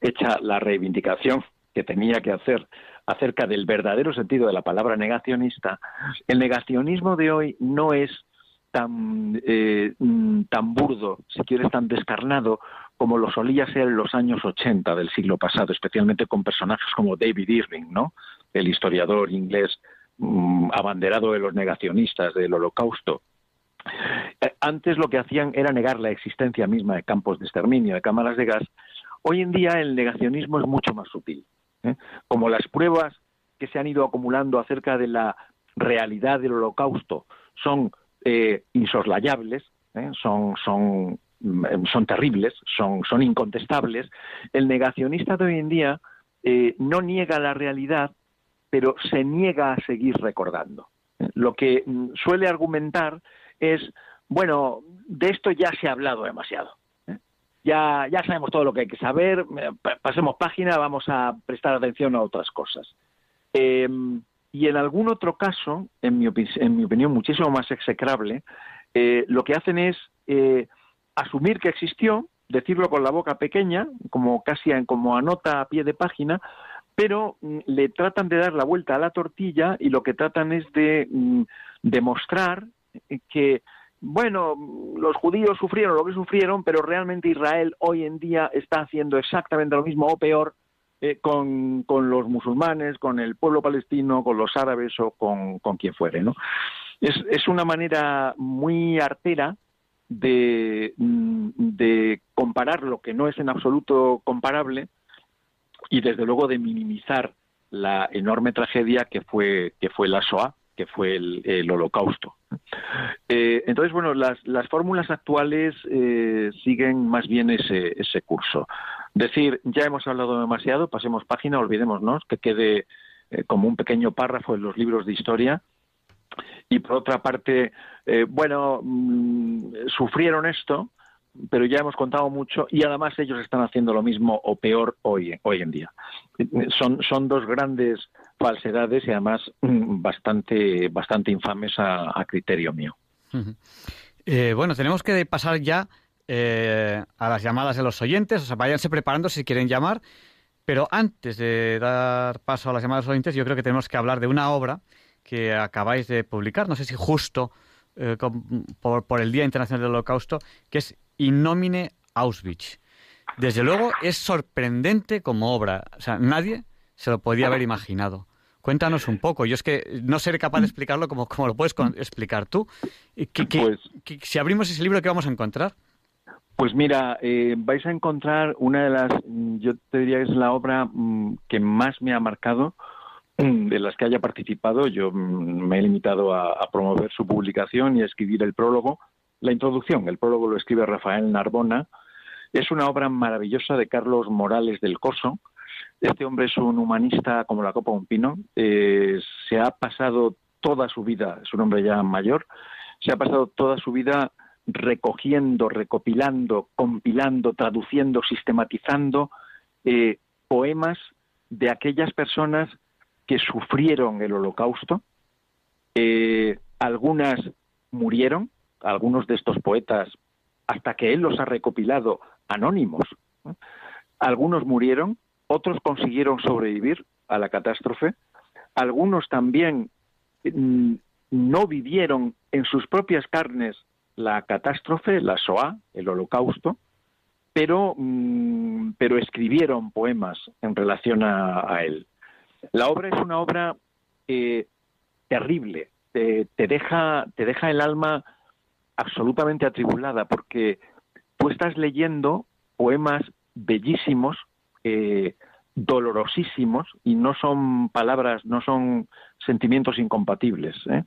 hecha la reivindicación que tenía que hacer acerca del verdadero sentido de la palabra negacionista, el negacionismo de hoy no es tan, eh, mm, tan burdo, si quieres, tan descarnado como lo solía ser en los años 80 del siglo pasado, especialmente con personajes como David Irving, ¿no? el historiador inglés mm, abanderado de los negacionistas del holocausto. Eh, antes lo que hacían era negar la existencia misma de campos de exterminio, de cámaras de gas. Hoy en día el negacionismo es mucho más sutil. ¿eh? como las pruebas que se han ido acumulando acerca de la realidad del holocausto son eh, insoslayables, ¿eh? son, son, mm, son terribles, son, son incontestables, el negacionista de hoy en día no niega la realidad, pero se niega a seguir recordando. Lo que mm, suele argumentar es, bueno, de esto ya se ha hablado demasiado ya, ya sabemos todo lo que hay que saber, eh, pasemos página, vamos a prestar atención a otras cosas. Eh, y en algún otro caso, en mi, en mi opinión muchísimo más execrable, eh, lo que hacen es asumir que existió, decirlo con la boca pequeña, como casi como anota a pie de página, pero mm, le tratan de dar la vuelta a la tortilla y lo que tratan es de mm, demostrar que bueno, los judíos sufrieron lo que sufrieron, pero realmente Israel hoy en día está haciendo exactamente lo mismo o peor eh, con, los musulmanes, con el pueblo palestino, con los árabes o con, quien fuere. ¿no? Es, es una manera muy artera de, mm, de comparar lo que no es en absoluto comparable y desde luego de minimizar la enorme tragedia que fue, que fue la SOA que fue el, holocausto. Eh, entonces, bueno, las, fórmulas actuales eh, siguen más bien ese, ese curso. Decir, ya hemos hablado demasiado, pasemos página, olvidémonos, que quede eh, como un pequeño párrafo en los libros de historia. Y por otra parte, bueno, mm, sufrieron esto, pero ya hemos contado mucho y además ellos están haciendo lo mismo o peor hoy, hoy en día. Son, son dos grandes falsedades y además mm, bastante, bastante infames a, criterio mío. Eh, bueno, tenemos que pasar ya eh, a las llamadas de los oyentes, o sea, váyanse preparando si quieren llamar, pero antes de dar paso a las llamadas de los oyentes, yo creo que tenemos que hablar de una obra que acabáis de publicar, no sé si justo eh, por, por, el Día Internacional del Holocausto, que es Innomine Auschwitz. Desde luego es sorprendente como obra. O sea, nadie se lo podía haber imaginado. Cuéntanos un poco. Yo es que no seré capaz de explicarlo como, como lo puedes explicar tú. Pues si abrimos ese libro, ¿qué vamos a encontrar? Pues mira, eh, vais a encontrar una de las, yo te diría que es la obra mm, que más me ha marcado mm, de las que haya participado. Yo mm, me he limitado a promover su publicación y a escribir el prólogo, la introducción, el prólogo lo escribe Rafael Narbona, es una obra maravillosa de Carlos Morales del Coso. Este hombre es un humanista como la copa de un pino. Eh, se ha pasado toda su vida, es un hombre ya mayor, se ha pasado toda su vida recogiendo, recopilando, compilando, traduciendo, sistematizando eh, poemas de aquellas personas que sufrieron el holocausto. Eh, algunas murieron, algunos de estos poetas, hasta que él los ha recopilado anónimos. Algunos murieron, otros consiguieron sobrevivir a la catástrofe, algunos también mm, no vivieron en sus propias carnes la catástrofe, la Shoah, el holocausto, pero, mm, pero escribieron poemas en relación a, él. La obra es una obra eh, terrible, te, deja, te deja el alma absolutamente atribulada porque tú estás leyendo poemas bellísimos, eh, dolorosísimos, y no son palabras, no son sentimientos incompatibles, ¿eh?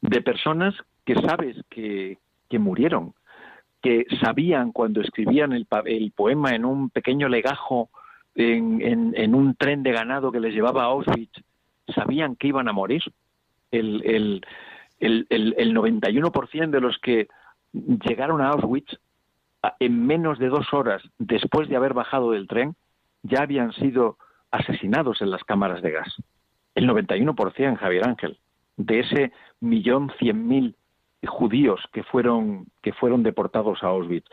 de personas que sabes que, que, murieron, que sabían cuando escribían el, el poema en un pequeño legajo, en, en, un tren de ganado que les llevaba a Auschwitz, sabían que iban a morir. El, el, el, el, el 91% de los que llegaron a Auschwitz en menos de dos horas después de haber bajado del tren ya habían sido asesinados en las cámaras de gas. El 91%, Javier Ángel, de ese millón cien mil judíos que fueron, que fueron deportados a Auschwitz.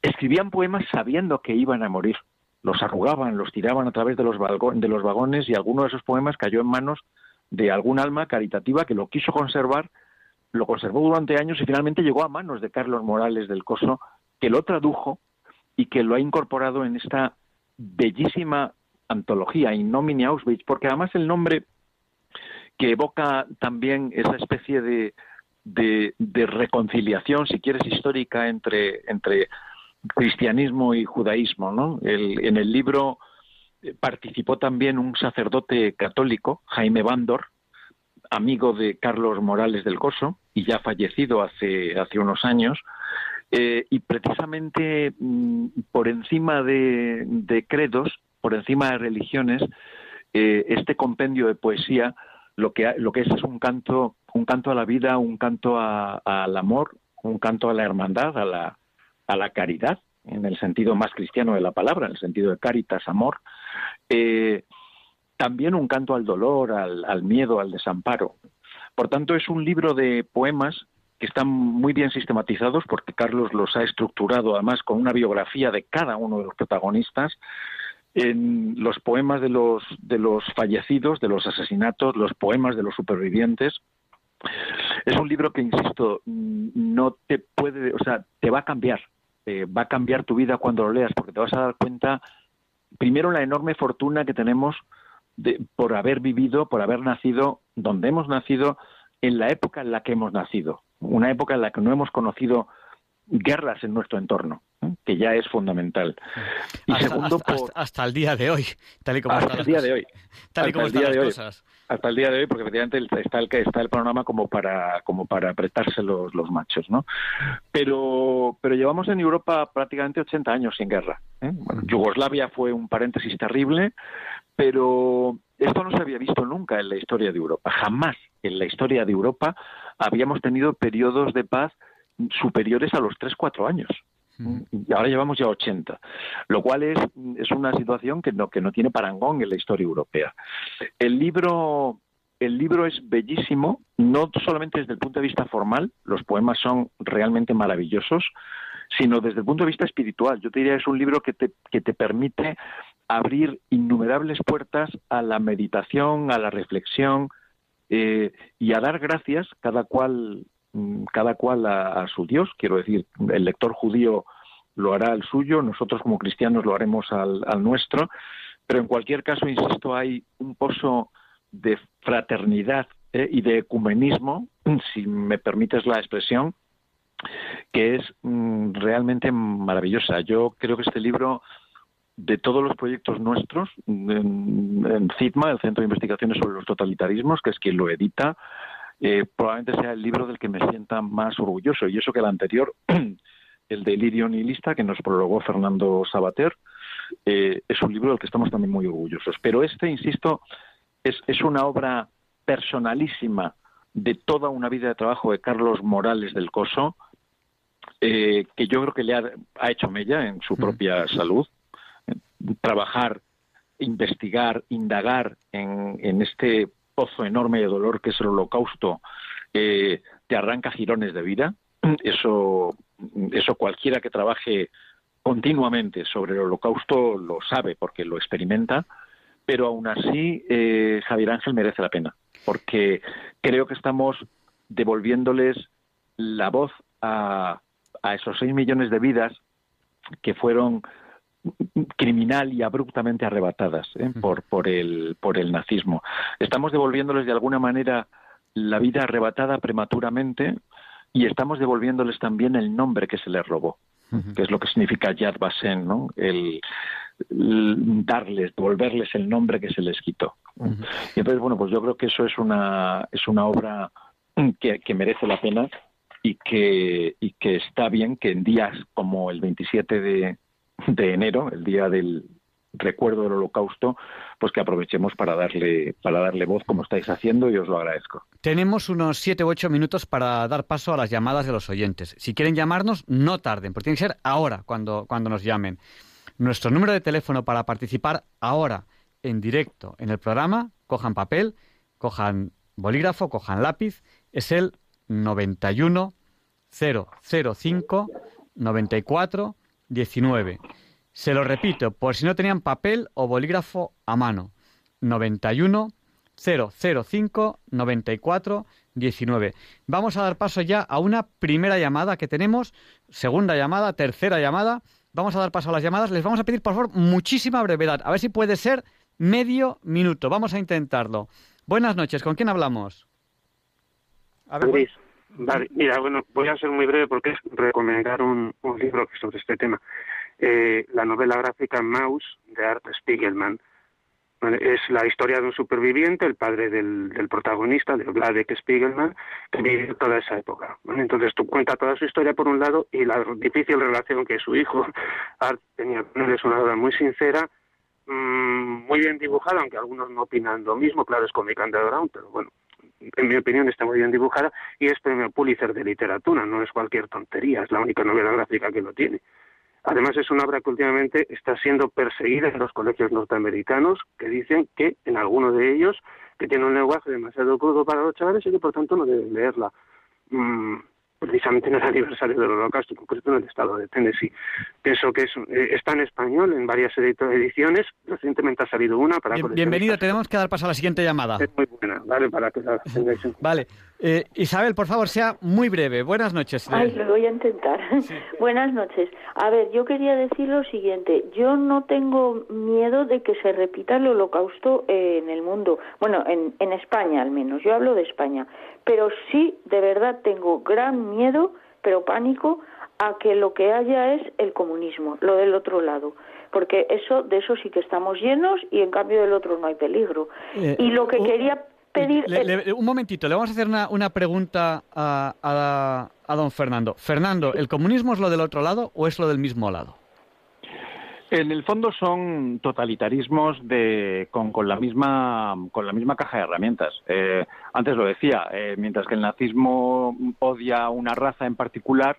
Escribían poemas sabiendo que iban a morir. Los arrugaban, los tiraban a través de los, de los vagones y alguno de esos poemas cayó en manos de algún alma caritativa que lo quiso conservar, lo conservó durante años y finalmente llegó a manos de Carlos Morales del Coso, que lo tradujo y que lo ha incorporado en esta bellísima antología, Innomine Auschwitz, porque además el nombre que evoca también esa especie de, de, reconciliación, si quieres, histórica entre, entre cristianismo y judaísmo. ¿no? en el libro participó también un sacerdote católico, Jaime Bandor, amigo de Carlos Morales del Coso y ya fallecido hace, hace unos años, eh, y precisamente mm, por encima de, credos, por encima de religiones, eh, este compendio de poesía lo que, lo que es es un canto, un canto a la vida, un canto al amor, un canto a la hermandad, a la, a la caridad, en el sentido más cristiano de la palabra, en el sentido de caritas, amor, eh, también un canto al dolor, al, miedo, al desamparo. Por tanto, es un libro de poemas que están muy bien sistematizados porque Carlos los ha estructurado además con una biografía de cada uno de los protagonistas en los poemas de los de los fallecidos, de los asesinatos, los poemas de los supervivientes. Es un libro que insisto, no te puede, o sea, te va a cambiar, eh, va a cambiar tu vida cuando lo leas porque te vas a dar cuenta primero la enorme fortuna que tenemos de, por haber vivido, por haber nacido donde hemos nacido, en la época en la que hemos nacido. Una época en la que no hemos conocido guerras en nuestro entorno, que ya es fundamental. Y hasta, segundo, hasta, el día de hoy, tal y como hasta el día de hoy, tal y como están las cosas hasta el día de hoy, porque efectivamente está el está el panorama como para como para apretarse los, los machos, ¿no? Pero pero llevamos en Europa prácticamente 80 años sin guerra. ¿eh? Bueno, Yugoslavia fue un paréntesis terrible, pero esto no se había visto nunca en la historia de Europa. Jamás en la historia de Europa habíamos tenido periodos de paz superiores a los 3-4 años. Y ahora llevamos ya 80, lo cual es, es una situación que no, que no tiene parangón en la historia europea. El libro, el libro es bellísimo, no solamente desde el punto de vista formal, los poemas son realmente maravillosos, sino desde el punto de vista espiritual. Yo te diría que es un libro que te, que te permite abrir innumerables puertas a la meditación, a la reflexión eh, y a dar gracias, cada cual cada cual a, su Dios, quiero decir, el lector judío lo hará al suyo, nosotros como cristianos lo haremos al, nuestro, pero en cualquier caso, insisto, hay un pozo de fraternidad eh, y de ecumenismo, si me permites la expresión, que es mm, realmente maravillosa. Yo creo que este libro, de todos los proyectos nuestros, en, en CITMA, el Centro de Investigaciones sobre los Totalitarismos, que es quien lo edita, eh, probablemente sea el libro del que me sienta más orgulloso. Y eso que el anterior, el de Lirio Nihilista, que nos prologó Fernando Sabater, eh, es un libro del que estamos también muy orgullosos. Pero este, insisto, es, es una obra personalísima de toda una vida de trabajo de Carlos Morales del Coso, eh, que yo creo que le ha, ha hecho mella en su propia salud. Trabajar, investigar, indagar en, en este pozo enorme de dolor que es el holocausto eh, te arranca girones de vida. Eso, eso cualquiera que trabaje continuamente sobre el holocausto lo sabe porque lo experimenta, pero aún así eh, Javier Ángel merece la pena, porque creo que estamos devolviéndoles la voz a, a esos seis millones de vidas que fueron criminal y abruptamente arrebatadas ¿eh? por, por, el, por el nazismo. Estamos devolviéndoles de alguna manera la vida arrebatada prematuramente y estamos devolviéndoles también el nombre que se les robó, que es lo que significa Yad Vashem, ¿no? el, darles, devolverles el nombre que se les quitó. Y entonces, bueno, pues yo creo que eso es una, es una obra que, que merece la pena y que, y que está bien que en días como el 27 de, de enero, el día del recuerdo del holocausto, pues que aprovechemos para darle, para darle voz como estáis haciendo y os lo agradezco. Tenemos unos siete u ocho minutos para dar paso a las llamadas de los oyentes. Si quieren llamarnos, no tarden, porque tiene que ser ahora cuando, cuando nos llamen. Nuestro número de teléfono para participar ahora en directo en el programa, cojan papel, cojan bolígrafo, cojan lápiz, es el 91 005 94 19. Se lo repito, por si no tenían papel o bolígrafo a mano. 91 005 94 19. Vamos a dar paso ya a una primera llamada que tenemos, segunda llamada, tercera llamada. Vamos a dar paso a las llamadas. Les vamos a pedir, por favor, muchísima brevedad. A ver si puede ser medio minuto. Vamos a intentarlo. Buenas noches. ¿Con quién hablamos? A ver, Vale, mira, bueno, voy a ser muy breve porque es recomendar un, un libro sobre este tema. Eh, la novela gráfica Mouse de Art Spiegelman. Es la historia de un superviviente, el padre del, del protagonista, de Vladek Spiegelman, que vivió toda esa época. Entonces tú cuenta toda su historia por un lado y la difícil relación que su hijo Art tenía con él es una obra muy sincera, mmm, muy bien dibujada, aunque algunos no opinan lo mismo, claro, es cómic underground, pero bueno, en mi opinión, está muy bien dibujada y es premio Pulitzer de literatura, no es cualquier tontería, es la única novela gráfica que lo tiene. Además, es una obra que últimamente está siendo perseguida en los colegios norteamericanos, que dicen que en algunos de ellos que tiene un lenguaje demasiado crudo para los chavales y que por tanto no deben leerla. Mm, precisamente en el aniversario del holocausto, en concreto en el estado de Tennessee. Pienso que es, eh, está en español en varias ediciones, recientemente ha salido una para... bienvenido, tenemos que dar paso a la siguiente llamada. Es muy buena, vale, para que la tengáis Vale, eh, Isabel, por favor, sea muy breve. Buenas noches. Ay, lo voy a intentar. Buenas noches. A ver, yo quería decir lo siguiente. Yo no tengo miedo de que se repita el holocausto en el mundo. Bueno, en, en España al menos. Yo hablo de España. Pero sí, de verdad, tengo gran miedo pero pánico a que lo que haya es el comunismo, lo del otro lado, porque eso de eso sí que estamos llenos y en cambio del otro no hay peligro. Eh, y lo que quería pedir un momentito, le vamos a hacer una, una pregunta a, a, a don Fernando. Fernando, ¿el comunismo es lo del otro lado o es lo del mismo lado? En el fondo son totalitarismos de, con, con, la, misma, con la misma caja de herramientas. Eh, antes lo decía, eh, mientras que el nazismo odia a una raza en particular,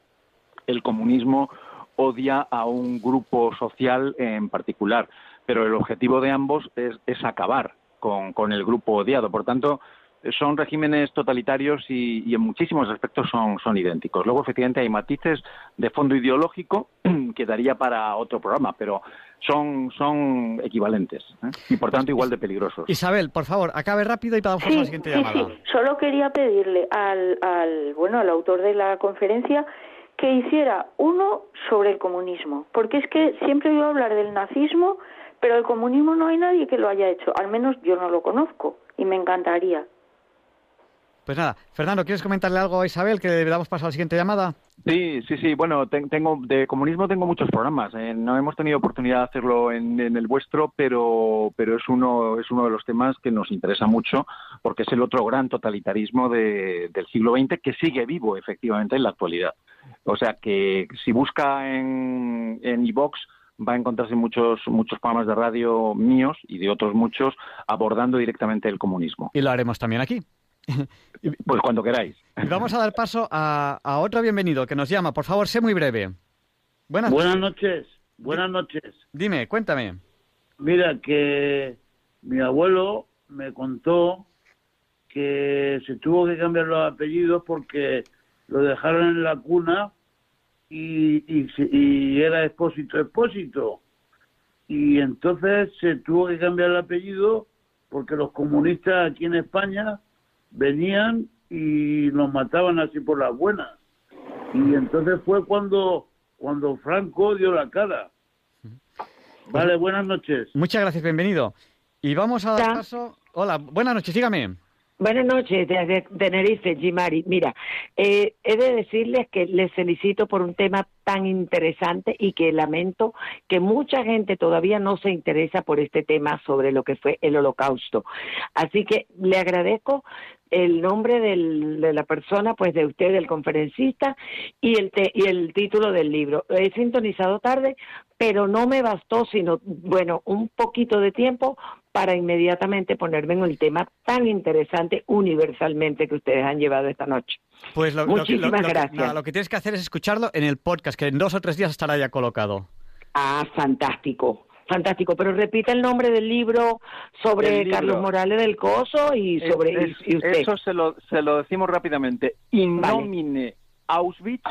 el comunismo odia a un grupo social en particular. Pero el objetivo de ambos es, es acabar con, con el grupo odiado. Por tanto, son regímenes totalitarios y, en muchísimos aspectos son, son idénticos. Luego, efectivamente, hay matices de fondo ideológico que daría para otro programa, pero son, son equivalentes ¿eh? y, por tanto, igual de peligrosos. Isabel, por favor, acabe rápido y pasamos a la siguiente llamada. Sí, solo quería pedirle al, al, bueno, al autor de la conferencia que hiciera uno sobre el comunismo, porque es que siempre oigo hablar del nazismo, pero el comunismo no hay nadie que lo haya hecho, al menos yo no lo conozco y me encantaría. Pues nada, Fernando, ¿quieres comentarle algo a Isabel que le damos paso a la siguiente llamada? Sí, sí, sí. Bueno, tengo de comunismo tengo muchos programas. Eh, no hemos tenido oportunidad de hacerlo en, el vuestro, pero pero es uno es uno de los temas que nos interesa mucho porque es el otro gran totalitarismo del siglo XX que sigue vivo efectivamente en la actualidad. O sea que si busca en en iBox va a encontrarse muchos muchos programas de radio míos y de otros muchos abordando directamente el comunismo. Y lo haremos también aquí. Pues cuando queráis. Vamos a dar paso a, otro bienvenido que nos llama. Por favor, sé muy breve. Buenas, Buenas noches. Buenas noches. Dime, cuéntame. Mira, que mi abuelo me contó que se tuvo que cambiar los apellidos porque lo dejaron en la cuna y, y, y era expósito, expósito. Y entonces se tuvo que cambiar el apellido porque los comunistas aquí en España venían y nos mataban así por las buenas. Y entonces fue cuando, cuando Franco dio la cara. Vale, buenas noches. Muchas gracias, bienvenido. Y vamos a dar paso. Hola, buenas noches, dígame. Buenas noches, de Tenerife, Jimari. Mira, eh, he de decirles que les felicito por un tema tan interesante y que lamento que mucha gente todavía no se interesa por este tema sobre lo que fue el holocausto. Así que le agradezco el nombre de la persona, pues de usted, del conferencista, y el, y el título del libro. He sintonizado tarde, pero no me bastó sino, bueno, un poquito de tiempo para inmediatamente ponerme en el tema tan interesante universalmente que ustedes han llevado esta noche. Pues lo, Muchísimas gracias. lo que tienes que hacer es escucharlo en el podcast, que en dos o tres días estará ya colocado. Ah, fantástico. Fantástico, pero repita el nombre del libro sobre Carlos Morales del Coso y sobre usted. Eso se lo, se lo decimos rápidamente. In nomine Auschwitz.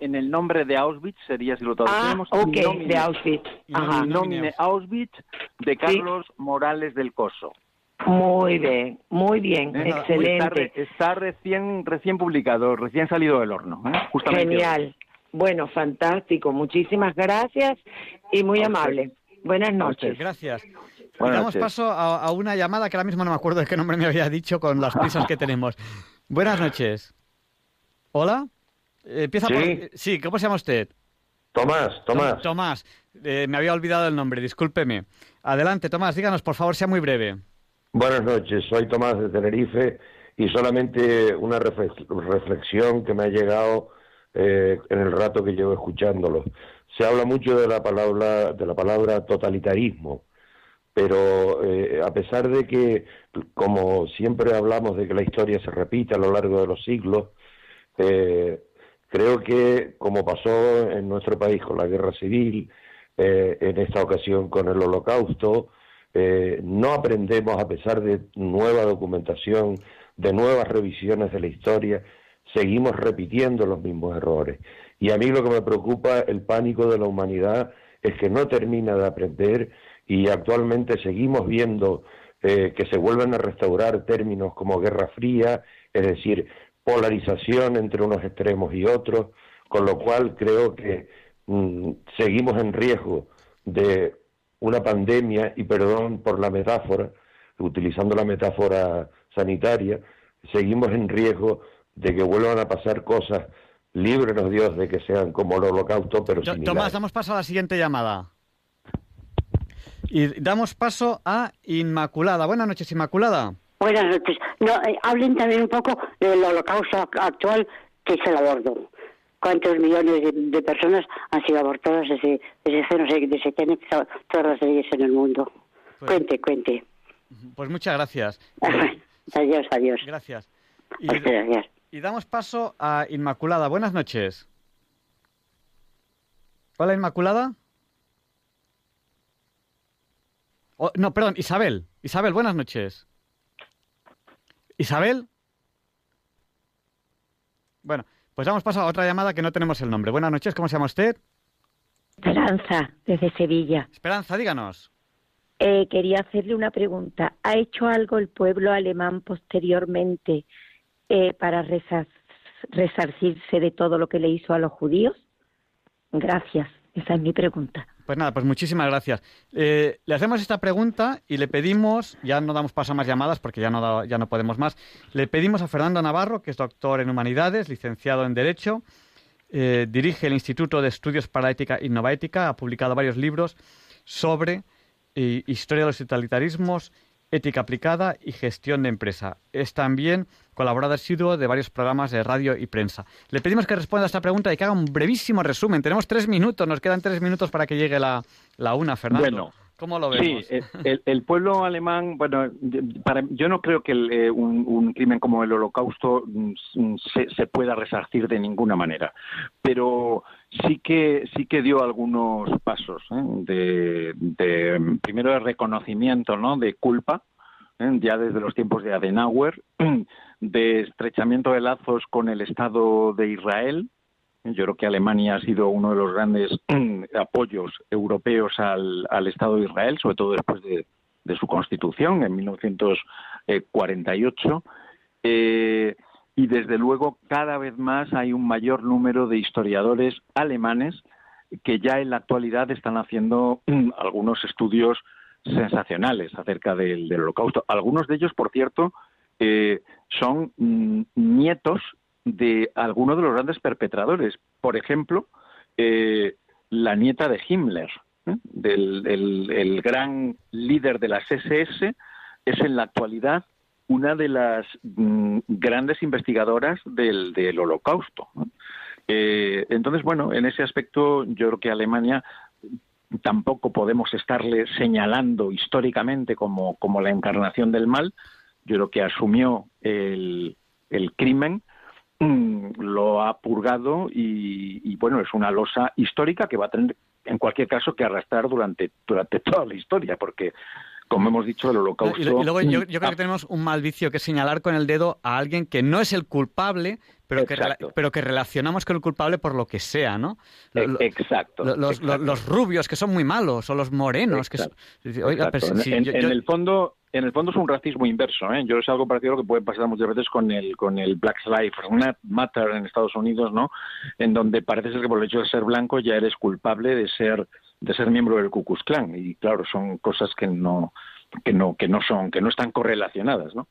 En el nombre de Auschwitz sería si lo traducimos. Ah, ok, de Auschwitz. Ajá. In nomine Auschwitz de Carlos Morales del Coso. Muy bien, muy bien, excelente. Está, recién recién publicado, recién salido del horno. ¿eh? Genial. Bueno, fantástico. Muchísimas gracias y muy amable. Buenas noches. Gracias. damos paso a, una llamada que ahora mismo no me acuerdo de qué nombre me había dicho con las prisas que tenemos. Buenas noches. ¿Hola? Eh, empieza ¿Sí? Sí, ¿cómo se llama usted? Tomás, Tomás. Tomás, eh, me había olvidado el nombre, discúlpeme. Adelante, Tomás, díganos, por favor, sea muy breve. Buenas noches, soy Tomás de Tenerife y solamente una reflexión que me ha llegado eh, en el rato que llevo escuchándolo. Se habla mucho de la palabra, de la palabra totalitarismo, pero eh, a pesar de que, como siempre hablamos de que la historia se repite a lo largo de los siglos, eh, creo que, como pasó en nuestro país con la guerra civil, en esta ocasión con el holocausto, no aprendemos, a pesar de nueva documentación, de nuevas revisiones de la historia, seguimos repitiendo los mismos errores. Y a mí lo que me preocupa, el pánico de la humanidad, es que no termina de aprender y actualmente seguimos viendo eh, que se vuelven a restaurar términos como guerra fría, es decir, polarización entre unos extremos y otros, con lo cual creo que mm, seguimos en riesgo de una pandemia, y perdón por la metáfora, utilizando la metáfora sanitaria, seguimos en riesgo de que vuelvan a pasar cosas. Líbrenos Dios de que sean como el holocausto, pero sin Tomás, damos paso a la siguiente llamada. Y damos paso a Inmaculada. Buenas noches, Inmaculada. Buenas noches. No, eh, hablen también un poco del holocausto actual, que es el aborto. ¿Cuántos millones de, personas han sido abortadas desde, desde cero, desde que tienen todas las leyes en el mundo? Pues cuente, cuente. Pues muchas gracias. adiós, adiós. Gracias. gracias. Y damos paso a Inmaculada. Buenas noches. Hola, Inmaculada. Oh, no, perdón, Isabel. Isabel, buenas noches. Isabel. Bueno, pues damos paso a otra llamada que no tenemos el nombre. Buenas noches, ¿cómo se llama usted? Esperanza, desde Sevilla. Esperanza, díganos. Eh, quería hacerle una pregunta. ¿Ha hecho algo el pueblo alemán posteriormente eh, para resarcirse de todo lo que le hizo a los judíos? Gracias. Esa es mi pregunta. Pues nada, pues muchísimas gracias. Eh, le hacemos esta pregunta y le pedimos, ya no damos paso a más llamadas porque ya no, ya no podemos más, le pedimos a Fernando Navarro, que es doctor en Humanidades, licenciado en Derecho, eh, dirige el Instituto de Estudios para Ética e Innovaética, ha publicado varios libros sobre eh, historia de los totalitarismos, ética aplicada y gestión de empresa. Es también colaborador asiduo de varios programas de radio y prensa. Le pedimos que responda a esta pregunta y que haga un brevísimo resumen. Tenemos tres minutos, nos quedan tres minutos para que llegue la, la una, Fernando. Bueno. ¿Cómo lo vemos? Sí, eh, el, pueblo alemán, bueno, para, yo no creo que eh, un, crimen como el holocausto mm, se, se, pueda resarcir de ninguna manera, pero sí que sí que dio algunos pasos ¿eh? de, de, primero de reconocimiento, ¿no? De culpa, ya desde los tiempos de Adenauer, de estrechamiento de lazos con el Estado de Israel. Yo creo que Alemania ha sido uno de los grandes apoyos europeos al, Estado de Israel, sobre todo después de, su constitución en 1948. Eh, y desde luego cada vez más hay un mayor número de historiadores alemanes que ya en la actualidad están haciendo algunos estudios sensacionales acerca del, holocausto. Algunos de ellos, por cierto, eh, son mm, nietos de algunos de los grandes perpetradores. Por ejemplo, eh, la nieta de Himmler, ¿eh? del el, gran líder de las SS, es en la actualidad una de las mm, grandes investigadoras del, holocausto. entonces, bueno, en ese aspecto yo creo que Alemania tampoco podemos estarle señalando históricamente como, como la encarnación del mal. Yo creo que asumió el, el crimen, lo ha purgado y, bueno, es una losa histórica que va a tener en cualquier caso que arrastrar durante, durante toda la historia, porque como hemos dicho, el holocausto... Y, luego yo, yo, creo que tenemos un mal vicio que es señalar con el dedo a alguien que no es el culpable, pero que, pero que relacionamos con el culpable por lo que sea, ¿no? Exacto. Los, rubios, que son muy malos, o los morenos, que son... en, el fondo... En el fondo es un racismo inverso. ¿eh? Yo es algo parecido a lo que puede pasar muchas veces con el con el Black Lives Matter en Estados Unidos, ¿no? En donde parece ser que por el hecho de ser blanco ya eres culpable de ser de ser miembro del Ku Klux Klan y claro son cosas que no que no que no son que no están correlacionadas, ¿no?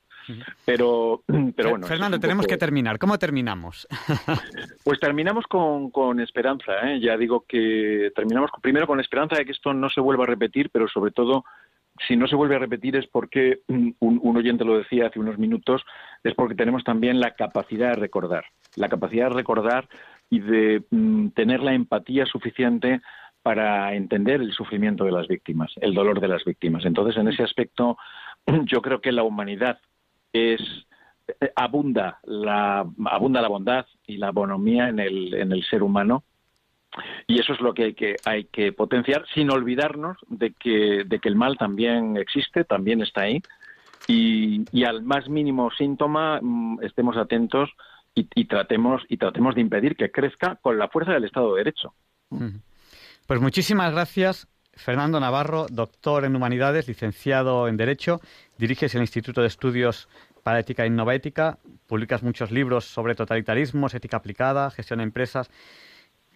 Pero, pero bueno. Fernando, tenemos que terminar. ¿Cómo terminamos? pues terminamos con, con esperanza. ¿eh? Ya digo que terminamos primero con esperanza de que esto no se vuelva a repetir, pero sobre todo, si no se vuelve a repetir es porque, un, un oyente lo decía hace unos minutos, es porque tenemos también la capacidad de recordar. La capacidad de recordar y de mm, tener la empatía suficiente para entender el sufrimiento de las víctimas, el dolor de las víctimas. Entonces, en ese aspecto, yo creo que la humanidad es eh, abunda la abunda la bondad y la bonomía en el, en el ser humano y eso es lo que hay que hay que potenciar sin olvidarnos de que de que el mal también existe también está ahí y, y al más mínimo síntoma mm, estemos atentos y, tratemos y tratemos de impedir que crezca con la fuerza del Estado de Derecho. Pues muchísimas gracias Fernando Navarro, doctor en Humanidades, licenciado en Derecho, diriges el Instituto de Estudios para Ética e Innovaética, publicas muchos libros sobre totalitarismos, ética aplicada, gestión de empresas.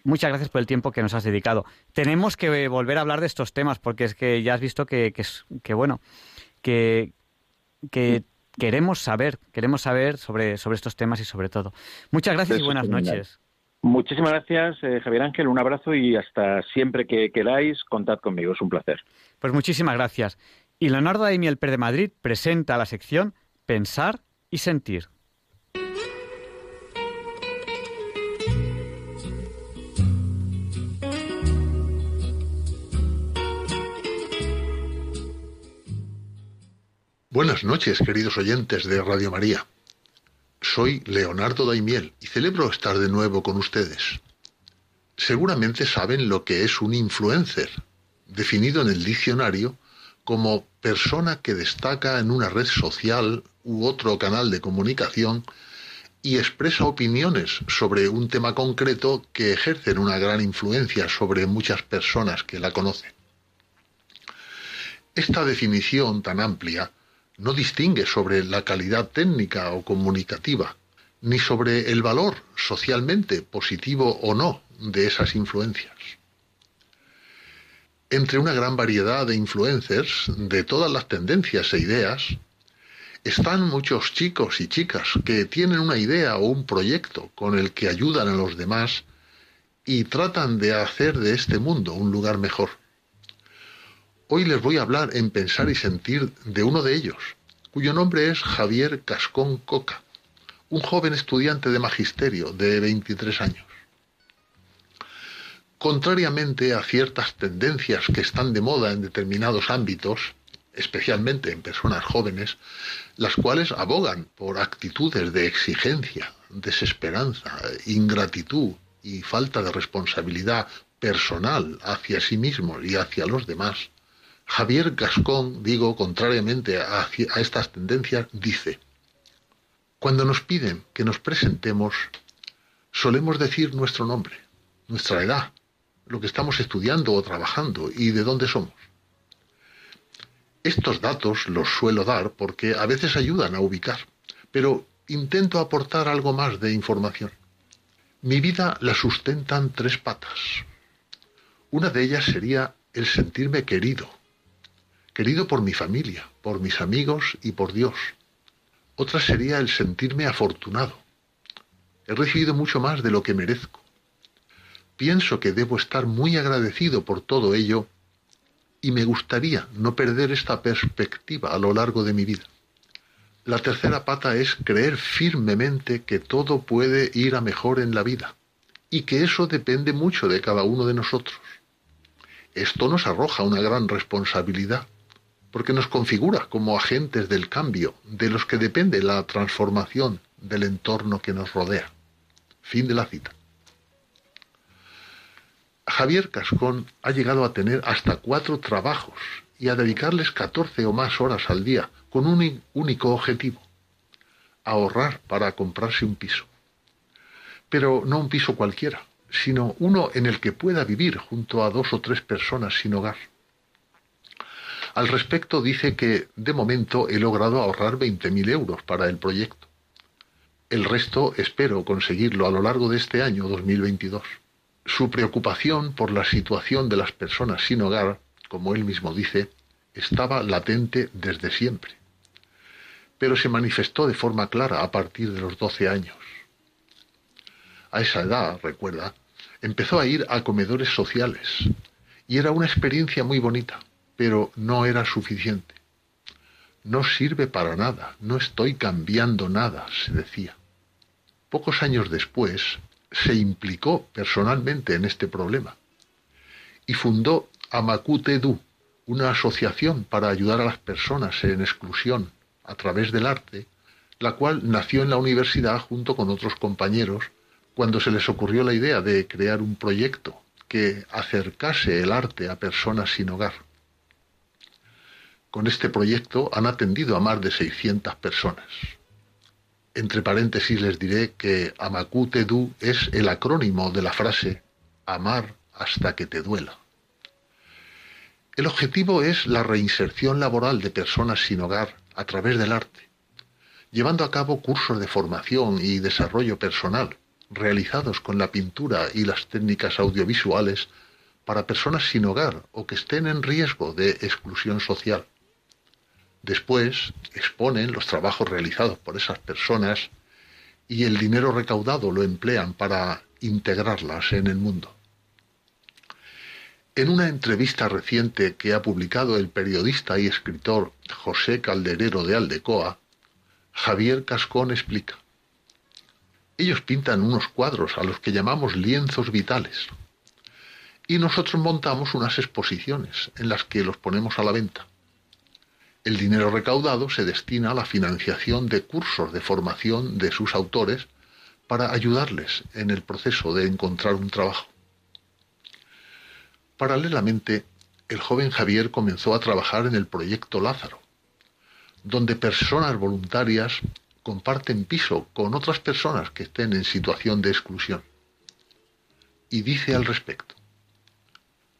Muchas gracias por el tiempo que nos has dedicado. Tenemos que volver a hablar de estos temas porque es que ya has visto que, que, bueno, que, que queremos saber, queremos saber sobre, sobre estos temas y sobre todo. Muchas gracias y buenas noches. Muchísimas gracias, eh, Javier Ángel. Un abrazo y hasta siempre que queráis, contad conmigo. Es un placer. Pues muchísimas gracias. Y Leonardo Daimiel Per de Madrid presenta la sección Pensar y Sentir. Buenas noches, queridos oyentes de Radio María. Soy Leonardo Daimiel y celebro estar de nuevo con ustedes. Seguramente saben lo que es un influencer, definido en el diccionario como persona que destaca en una red social u otro canal de comunicación y expresa opiniones sobre un tema concreto que ejercen una gran influencia sobre muchas personas que la conocen. Esta definición tan amplia no distingue sobre la calidad técnica o comunicativa, ni sobre el valor socialmente positivo o no de esas influencias. Entre una gran variedad de influencers de todas las tendencias e ideas, están muchos chicos y chicas que tienen una idea o un proyecto con el que ayudan a los demás y tratan de hacer de este mundo un lugar mejor. Hoy les voy a hablar en pensar y sentir de uno de ellos, cuyo nombre es Javier Cascón Coca, un joven estudiante de magisterio de 23 años. Contrariamente a ciertas tendencias que están de moda en determinados ámbitos, especialmente en personas jóvenes, las cuales abogan por actitudes de exigencia, desesperanza, ingratitud y falta de responsabilidad personal hacia sí mismos y hacia los demás, Javier Gascón, digo, contrariamente a, estas tendencias, dice, cuando nos piden que nos presentemos, solemos decir nuestro nombre, nuestra edad, lo que estamos estudiando o trabajando y de dónde somos. Estos datos los suelo dar porque a veces ayudan a ubicar, pero intento aportar algo más de información. Mi vida la sustentan tres patas. Una de ellas sería el sentirme querido, querido por mi familia, por mis amigos y por Dios. Otra sería el sentirme afortunado. He recibido mucho más de lo que merezco. Pienso que debo estar muy agradecido por todo ello y me gustaría no perder esta perspectiva a lo largo de mi vida. La tercera pata es creer firmemente que todo puede ir a mejor en la vida y que eso depende mucho de cada uno de nosotros. Esto nos arroja una gran responsabilidad porque nos configura como agentes del cambio, de los que depende la transformación del entorno que nos rodea. Fin de la cita. Javier Cascón ha llegado a tener hasta cuatro trabajos y a dedicarles 14 o más horas al día con un único objetivo, ahorrar para comprarse un piso. Pero no un piso cualquiera, sino uno en el que pueda vivir junto a dos o tres personas sin hogar. Al respecto dice que de momento he logrado ahorrar 20.000 euros para el proyecto. El resto espero conseguirlo a lo largo de este año 2022. Su preocupación por la situación de las personas sin hogar, como él mismo dice, estaba latente desde siempre, pero se manifestó de forma clara a partir de los 12 años. A esa edad, recuerda, empezó a ir a comedores sociales y era una experiencia muy bonita pero no era suficiente. No sirve para nada, no estoy cambiando nada, se decía. Pocos años después, se implicó personalmente en este problema y fundó Amakutedu, una asociación para ayudar a las personas en exclusión a través del arte, la cual nació en la universidad junto con otros compañeros cuando se les ocurrió la idea de crear un proyecto que acercase el arte a personas sin hogar. Con este proyecto han atendido a más de 600 personas. Entre paréntesis les diré que Amakutedu es el acrónimo de la frase amar hasta que te duela. El objetivo es la reinserción laboral de personas sin hogar a través del arte, llevando a cabo cursos de formación y desarrollo personal realizados con la pintura y las técnicas audiovisuales para personas sin hogar o que estén en riesgo de exclusión social. Después exponen los trabajos realizados por esas personas y el dinero recaudado lo emplean para integrarlas en el mundo. En una entrevista reciente que ha publicado el periodista y escritor José Calderero de Aldecoa, Javier Cascón explica. Ellos pintan unos cuadros a los que llamamos lienzos vitales. Y nosotros montamos unas exposiciones en las que los ponemos a la venta. El dinero recaudado se destina a la financiación de cursos de formación de sus autores para ayudarles en el proceso de encontrar un trabajo. Paralelamente, el joven Javier comenzó a trabajar en el proyecto Lázaro, donde personas voluntarias comparten piso con otras personas que estén en situación de exclusión. Y dice al respecto,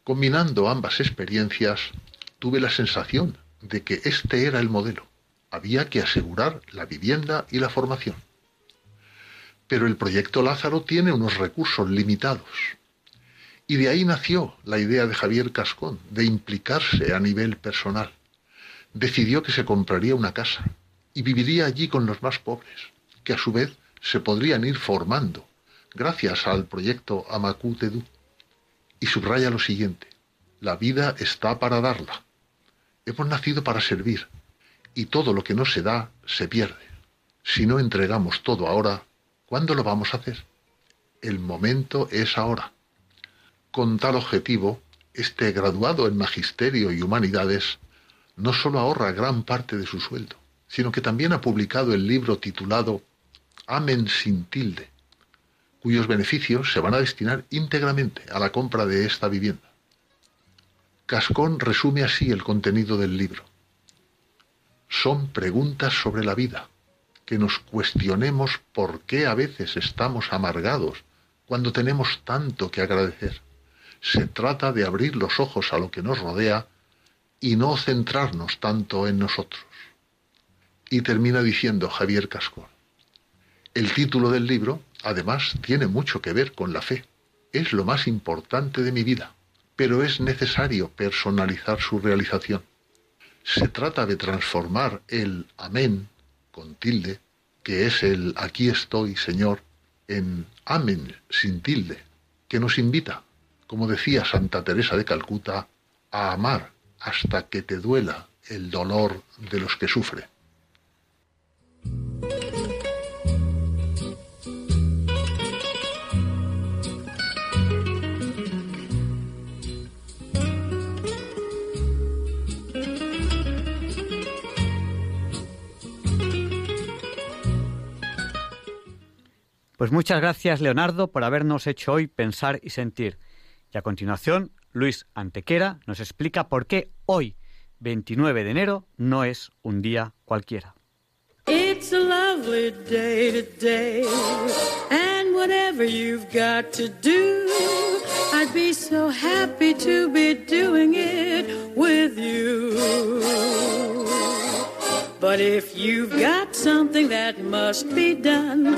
combinando ambas experiencias, tuve la sensación de que este era el modelo. Había que asegurar la vivienda y la formación. Pero el proyecto Lázaro tiene unos recursos limitados. Y de ahí nació la idea de Javier Cascón de implicarse a nivel personal. Decidió que se compraría una casa y viviría allí con los más pobres, que a su vez se podrían ir formando gracias al proyecto Amacu Tedu. Y subraya lo siguiente, la vida está para darla. Hemos nacido para servir y todo lo que no se da se pierde. Si no entregamos todo ahora, ¿cuándo lo vamos a hacer? El momento es ahora. Con tal objetivo, este graduado en Magisterio y Humanidades no solo ahorra gran parte de su sueldo, sino que también ha publicado el libro titulado Amen sin tilde, cuyos beneficios se van a destinar íntegramente a la compra de esta vivienda. Cascón resume así el contenido del libro. Son preguntas sobre la vida, que nos cuestionemos por qué a veces estamos amargados cuando tenemos tanto que agradecer. Se trata de abrir los ojos a lo que nos rodea y no centrarnos tanto en nosotros. Y termina diciendo Javier Cascón, el título del libro, además, tiene mucho que ver con la fe. Es lo más importante de mi vida pero es necesario personalizar su realización. Se trata de transformar el amén con tilde, que es el aquí estoy, Señor, en amén sin tilde, que nos invita, como decía Santa Teresa de Calcuta, a amar hasta que te duela el dolor de los que sufren. Pues muchas gracias, Leonardo, por habernos hecho hoy pensar y sentir. Y a continuación, Luis Antequera nos explica por qué hoy, 29 de enero, no es un día cualquiera. It's a lovely day today, and whatever you've got to do, I'd be so happy to be doing it with you. But if you've got something that must be done,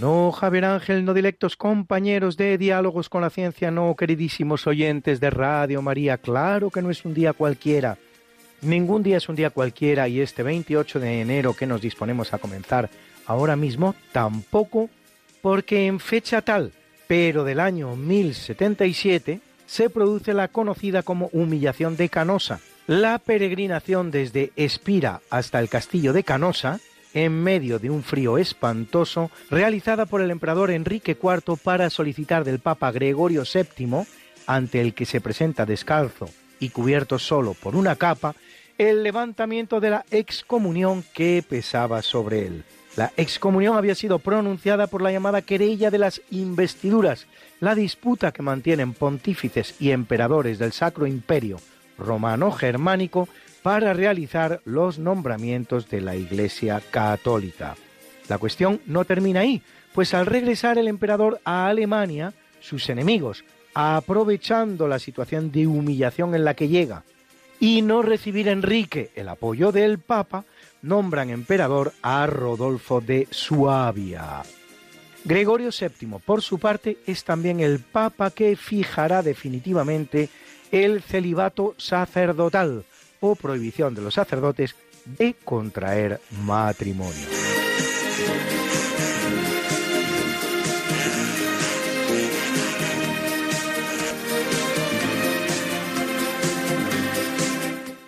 No, Javier Ángel, no directos compañeros de Diálogos con la Ciencia, no, queridísimos oyentes de Radio María, claro que no es un día cualquiera. Ningún día es un día cualquiera y este 28 de enero que nos disponemos a comenzar ahora mismo tampoco, porque en fecha tal, pero del año 1077, se produce la conocida como humillación de Canosa, la peregrinación desde Espira hasta el castillo de Canosa, en medio de un frío espantoso, realizada por el emperador Enrique IV para solicitar del Papa Gregorio VII, ante el que se presenta descalzo y cubierto solo por una capa, el levantamiento de la excomunión que pesaba sobre él. La excomunión había sido pronunciada por la llamada querella de las investiduras, la disputa que mantienen pontífices y emperadores del Sacro Imperio romano germánico para realizar los nombramientos de la Iglesia Católica. La cuestión no termina ahí, pues al regresar el emperador a Alemania, sus enemigos, aprovechando la situación de humillación en la que llega, y no recibir Enrique el apoyo del Papa, nombran emperador a Rodolfo de Suabia. Gregorio VII, por su parte, es también el Papa que fijará definitivamente el celibato sacerdotal o prohibición de los sacerdotes de contraer matrimonio.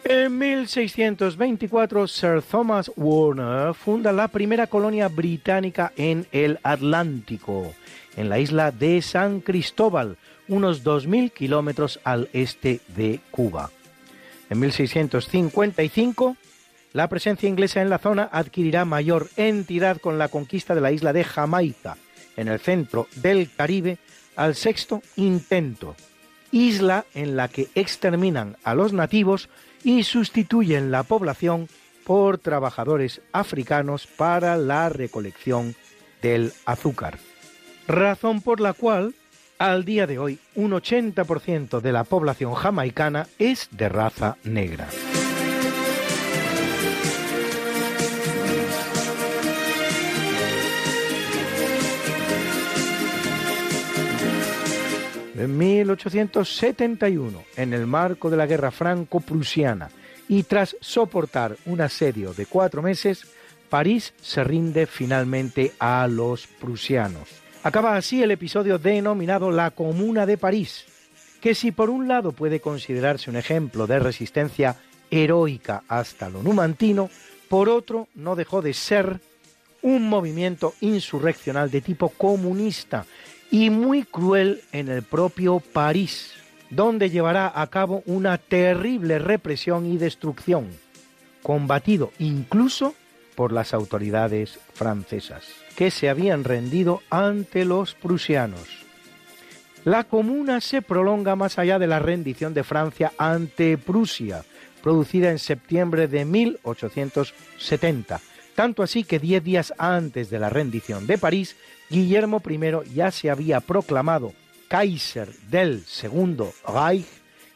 En 1624, Sir Thomas Warner funda la primera colonia británica en el Atlántico, en la isla de San Cristóbal, unos 2.000 kilómetros al este de Cuba. En 1655, la presencia inglesa en la zona adquirirá mayor entidad con la conquista de la isla de Jamaica, en el centro del Caribe, al sexto intento, isla en la que exterminan a los nativos y sustituyen la población por trabajadores africanos para la recolección del azúcar. Razón por la cual, al día de hoy, un 80% de la población jamaicana es de raza negra. En 1871, en el marco de la guerra franco-prusiana y tras soportar un asedio de cuatro meses, París se rinde finalmente a los prusianos. Acaba así el episodio denominado la Comuna de París, que si por un lado puede considerarse un ejemplo de resistencia heroica hasta lo numantino, por otro no dejó de ser un movimiento insurreccional de tipo comunista y muy cruel en el propio París, donde llevará a cabo una terrible represión y destrucción, combatido incluso por las autoridades francesas, que se habían rendido ante los prusianos. La comuna se prolonga más allá de la rendición de Francia ante Prusia, producida en septiembre de 1870, tanto así que diez días antes de la rendición de París, Guillermo I ya se había proclamado Kaiser del Segundo Reich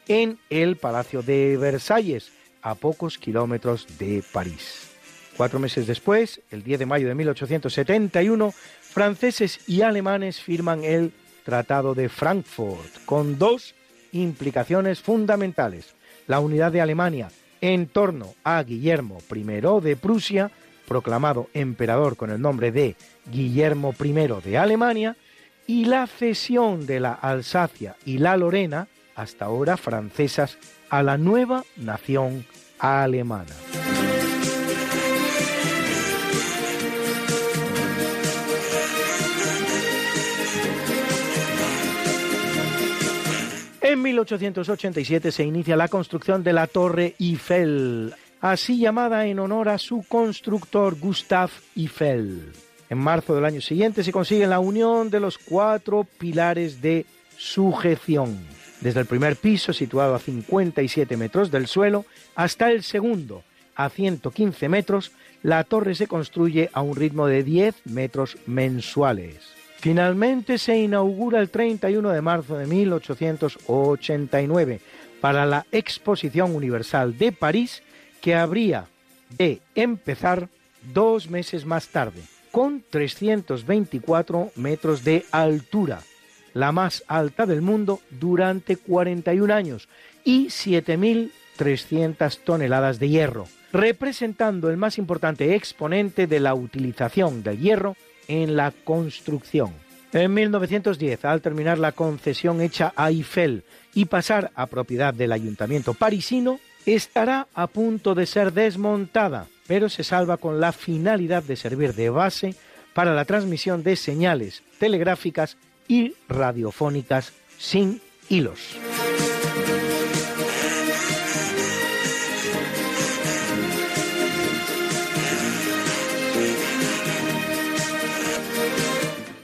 en el Palacio de Versalles, a pocos kilómetros de París. Cuatro meses después, el 10 de mayo de 1871, franceses y alemanes firman el Tratado de Frankfurt, con dos implicaciones fundamentales. La unidad de Alemania en torno a Guillermo I de Prusia, proclamado emperador con el nombre de Guillermo I de Alemania, y la cesión de la Alsacia y la Lorena, hasta ahora francesas, a la nueva nación alemana. En 1887 se inicia la construcción de la Torre Eiffel, así llamada en honor a su constructor Gustave Eiffel. En marzo del año siguiente se consigue la unión de los cuatro pilares de sujeción, desde el primer piso, situado a 57 metros del suelo, hasta el segundo, a 115 metros, la torre se construye a un ritmo de 10 metros mensuales. Finalmente se inaugura el 31 de marzo de 1889 para la Exposición Universal de París que habría de empezar dos meses más tarde, con 324 metros de altura, la más alta del mundo durante 41 años, y 7.300 toneladas de hierro, representando el más importante exponente de la utilización del hierro en la construcción. En 1910, al terminar la concesión hecha a Eiffel y pasar a propiedad del ayuntamiento parisino, estará a punto de ser desmontada, pero se salva con la finalidad de servir de base para la transmisión de señales telegráficas y radiofónicas sin hilos.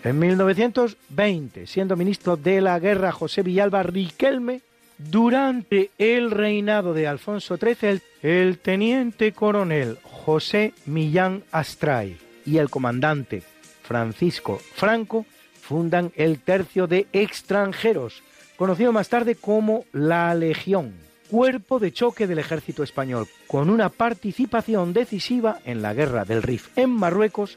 En 1920, siendo ministro de la Guerra José Villalba Riquelme, durante el reinado de Alfonso XIII, el, teniente coronel José Millán Astray y el comandante Francisco Franco fundan el tercio de extranjeros, conocido más tarde como la Legión, cuerpo de choque del ejército español, con una participación decisiva en la guerra del Rif en Marruecos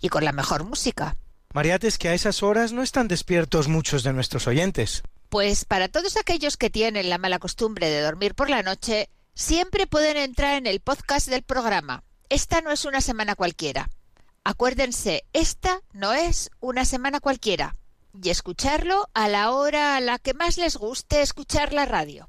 y con la mejor música. Mariate, es que a esas horas no están despiertos muchos de nuestros oyentes. Pues para todos aquellos que tienen la mala costumbre de dormir por la noche, siempre pueden entrar en el podcast del programa. Esta no es una semana cualquiera. Acuérdense, esta no es una semana cualquiera. Y escucharlo a la hora a la que más les guste escuchar la radio.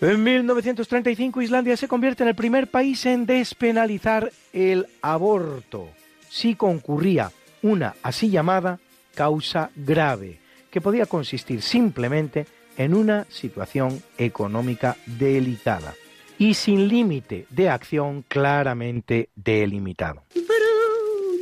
En 1935 Islandia se convierte en el primer país en despenalizar el aborto si concurría una así llamada causa grave, que podía consistir simplemente en una situación económica delicada y sin límite de acción claramente delimitado.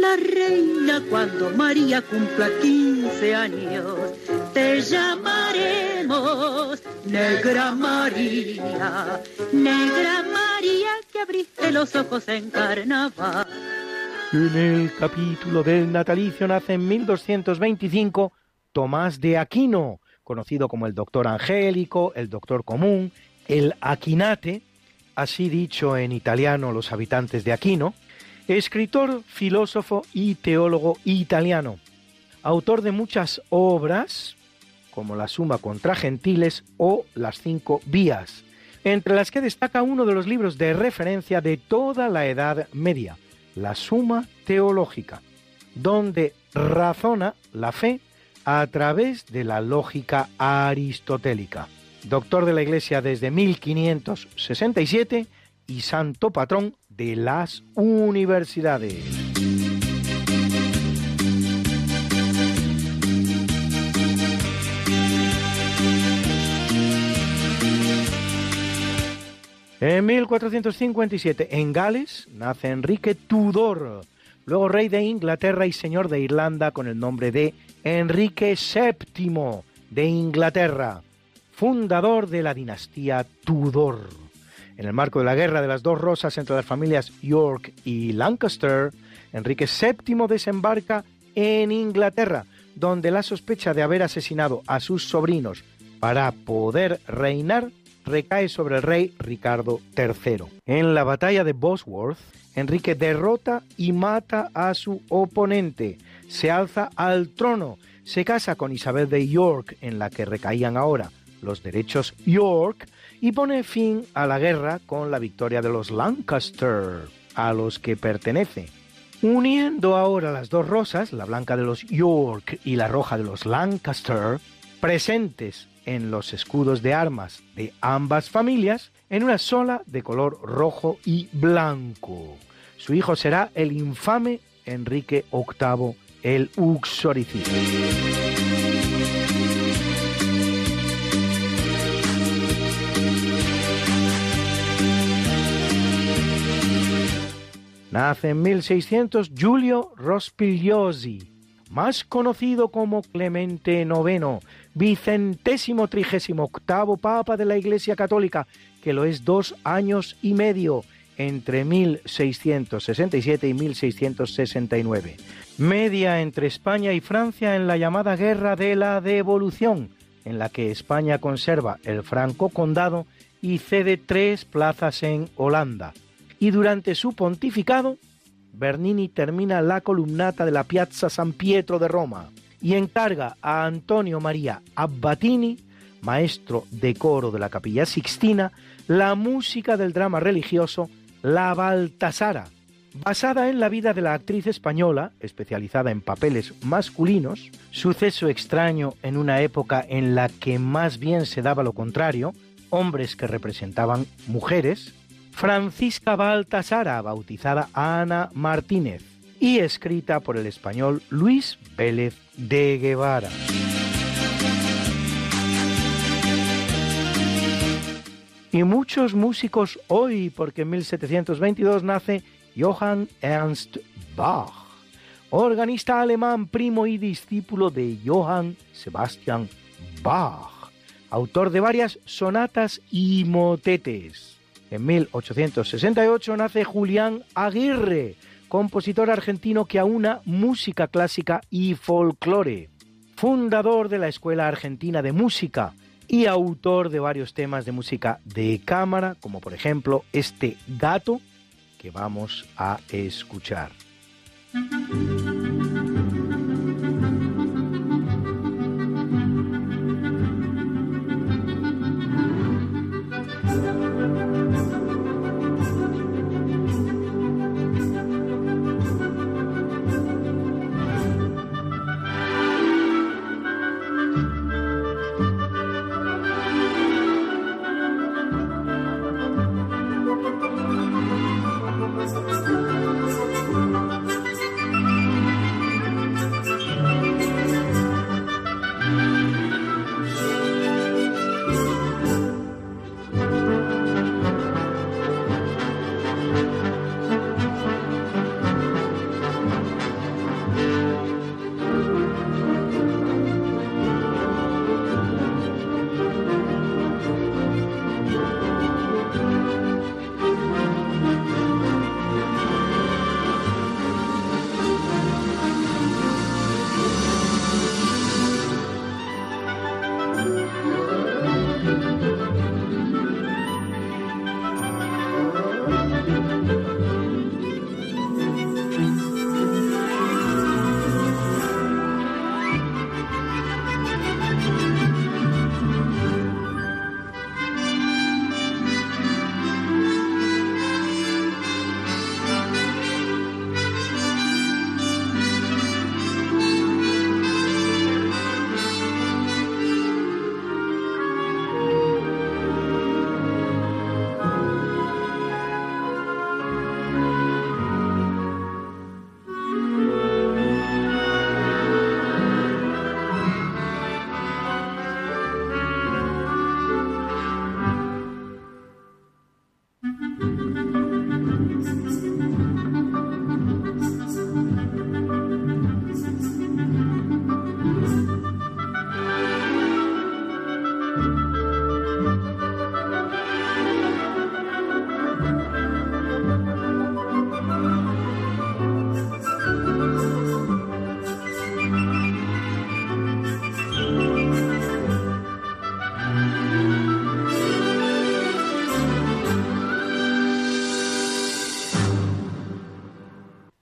la reina cuando María cumpla 15 años. Te llamaremos Negra María, Negra María que abriste los ojos en carnaval. En el capítulo del natalicio nace en 1225 Tomás de Aquino, conocido como el doctor angélico, el doctor común, el Aquinate, así dicho en italiano los habitantes de Aquino, escritor, filósofo y teólogo italiano, autor de muchas obras, como la Suma contra Gentiles o las Cinco Vías, entre las que destaca uno de los libros de referencia de toda la Edad Media, la Suma Teológica, donde razona la fe a través de la lógica aristotélica. Doctor de la Iglesia desde 1567 y santo patrón de las universidades. En 1457, en Gales, nace Enrique Tudor, luego rey de Inglaterra y señor de Irlanda con el nombre de Enrique VII de Inglaterra, fundador de la dinastía Tudor. En el marco de la Guerra de las Dos Rosas entre las familias York y Lancaster, Enrique VII desembarca en Inglaterra, donde la sospecha de haber asesinado a sus sobrinos para poder reinar recae sobre el rey Ricardo III. En la batalla de Bosworth, Enrique derrota y mata a su oponente, se alza al trono, se casa con Isabel de York, en la que recaían ahora los derechos York, y pone fin a la guerra con la victoria de los Lancaster, a los que pertenece. Uniendo ahora las dos rosas, la blanca de los York y la roja de los Lancaster, presentes en los escudos de armas de ambas familias en una sola de color rojo y blanco. Su hijo será el infame Enrique VIII el Uxoricida. Nace en 1600 Giulio Rospigliosi, más conocido como Clemente IX, vicentésimo trigésimo octavo Papa de la Iglesia Católica, que lo es dos años y medio, entre 1667 y 1669. Media entre España y Francia en la llamada Guerra de la Devolución, en la que España conserva el Franco Condado y cede tres plazas en Holanda. Y durante su pontificado, Bernini termina la columnata de la Piazza San Pietro de Roma y encarga a Antonio María Abbatini, maestro de coro de la Capilla Sixtina, la música del drama religioso La Baltasara, basada en la vida de la actriz española, especializada en papeles masculinos, suceso extraño en una época en la que más bien se daba lo contrario, hombres que representaban mujeres, Francisca Baltasara, bautizada Ana Martínez, y escrita por el español Luis Vélez de Guevara. Y muchos músicos hoy, porque en 1722 nace Johann Ernst Bach, organista alemán, primo y discípulo de Johann Sebastian Bach, autor de varias sonatas y motetes. En 1868 nace Julián Aguirre, compositor argentino que aúna música clásica y folclore, fundador de la Escuela Argentina de Música y autor de varios temas de música de cámara, como por ejemplo este gato que vamos a escuchar.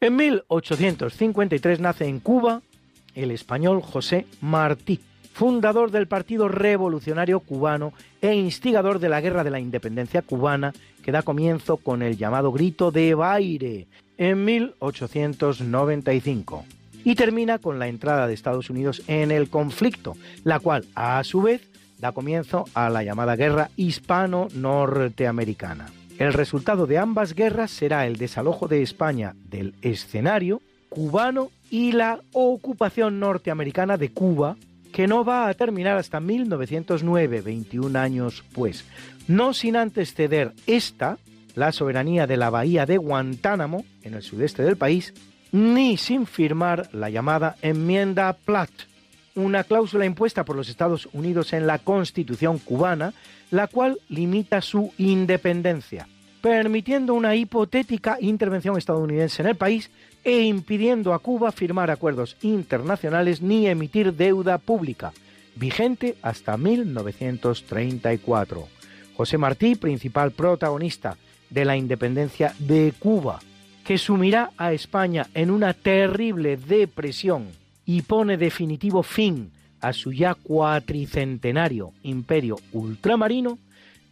En 1853 nace en Cuba el español José Martí, fundador del Partido Revolucionario Cubano e instigador de la Guerra de la Independencia cubana que da comienzo con el llamado Grito de Baire en 1895 y termina con la entrada de Estados Unidos en el conflicto, la cual a su vez da comienzo a la llamada Guerra Hispano-Norteamericana. El resultado de ambas guerras será el desalojo de España del escenario cubano y la ocupación norteamericana de Cuba, que no va a terminar hasta 1909, 21 años pues, no sin antes ceder esta, la soberanía de la bahía de Guantánamo, en el sudeste del país, ni sin firmar la llamada enmienda Platt, una cláusula impuesta por los Estados Unidos en la Constitución cubana, la cual limita su independencia, permitiendo una hipotética intervención estadounidense en el país e impidiendo a Cuba firmar acuerdos internacionales ni emitir deuda pública, vigente hasta 1934. José Martí, principal protagonista de la independencia de Cuba, que sumirá a España en una terrible depresión y pone definitivo fin a su ya cuatricentenario imperio ultramarino,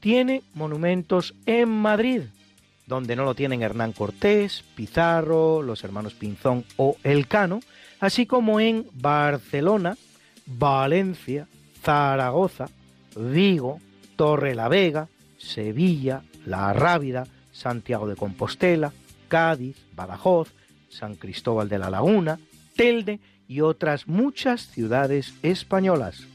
tiene monumentos en Madrid, donde no lo tienen Hernán Cortés, Pizarro, los hermanos Pinzón o Elcano, así como en Barcelona, Valencia, Zaragoza, Vigo, Torre la Vega, Sevilla, La Rábida, Santiago de Compostela, Cádiz, Badajoz, San Cristóbal de la Laguna, Telde y otras muchas ciudades españolas,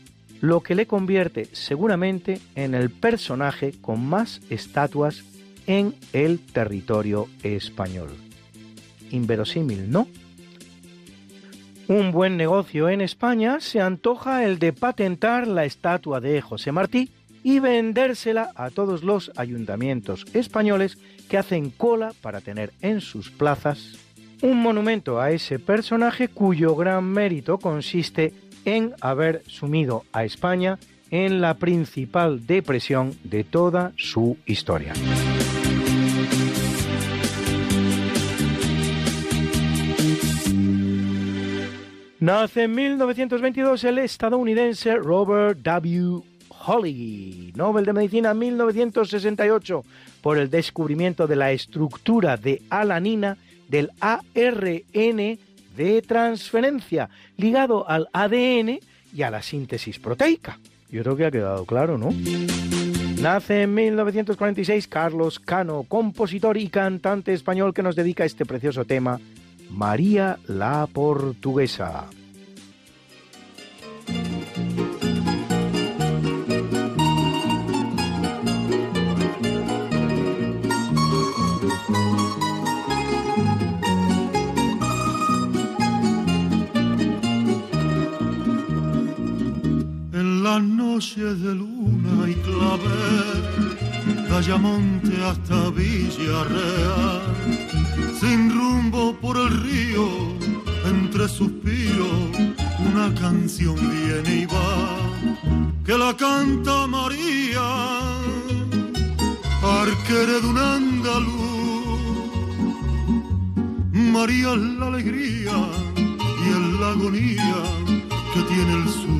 lo que le convierte seguramente en el personaje con más estatuas en el territorio español. Inverosímil, ¿no? Un buen negocio en España se antoja el de patentar la estatua de José Martí y vendérsela a todos los ayuntamientos españoles que hacen cola para tener en sus plazas un monumento a ese personaje cuyo gran mérito consiste en haber sumido a España en la principal depresión de toda su historia. Nace en 1922 el estadounidense Robert W. Holly, Nobel de Medicina 1968, por el descubrimiento de la estructura de alanina del ARN de transferencia, ligado al ADN y a la síntesis proteica. Yo creo que ha quedado claro, ¿no? Nace en 1946 Carlos Cano, compositor y cantante español que nos dedica este precioso tema, María la Portuguesa. Las noches de luna y clave, Ayamonte hasta Villarreal, sin rumbo por el río, entre suspiros, una canción viene y va, que la canta María, arquere de un andaluz. María es la alegría y es la agonía que tiene el sur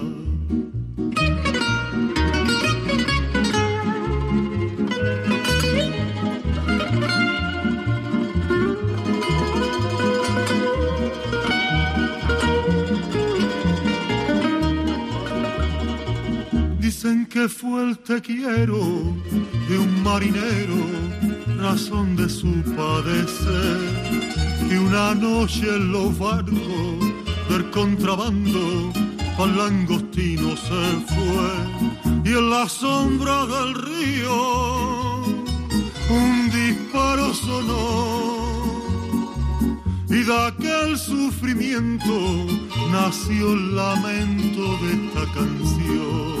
que fue el te quiero de un marinero, razón de su padecer. Y una noche en los barcos del contrabando al langostino se fue. Y en la sombra del río un disparo sonó y de aquel sufrimiento nació el lamento de esta canción.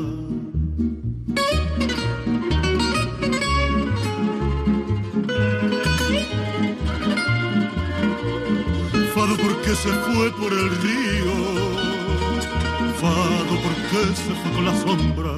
Porque se fue por el río, fado porque se fue con la sombra.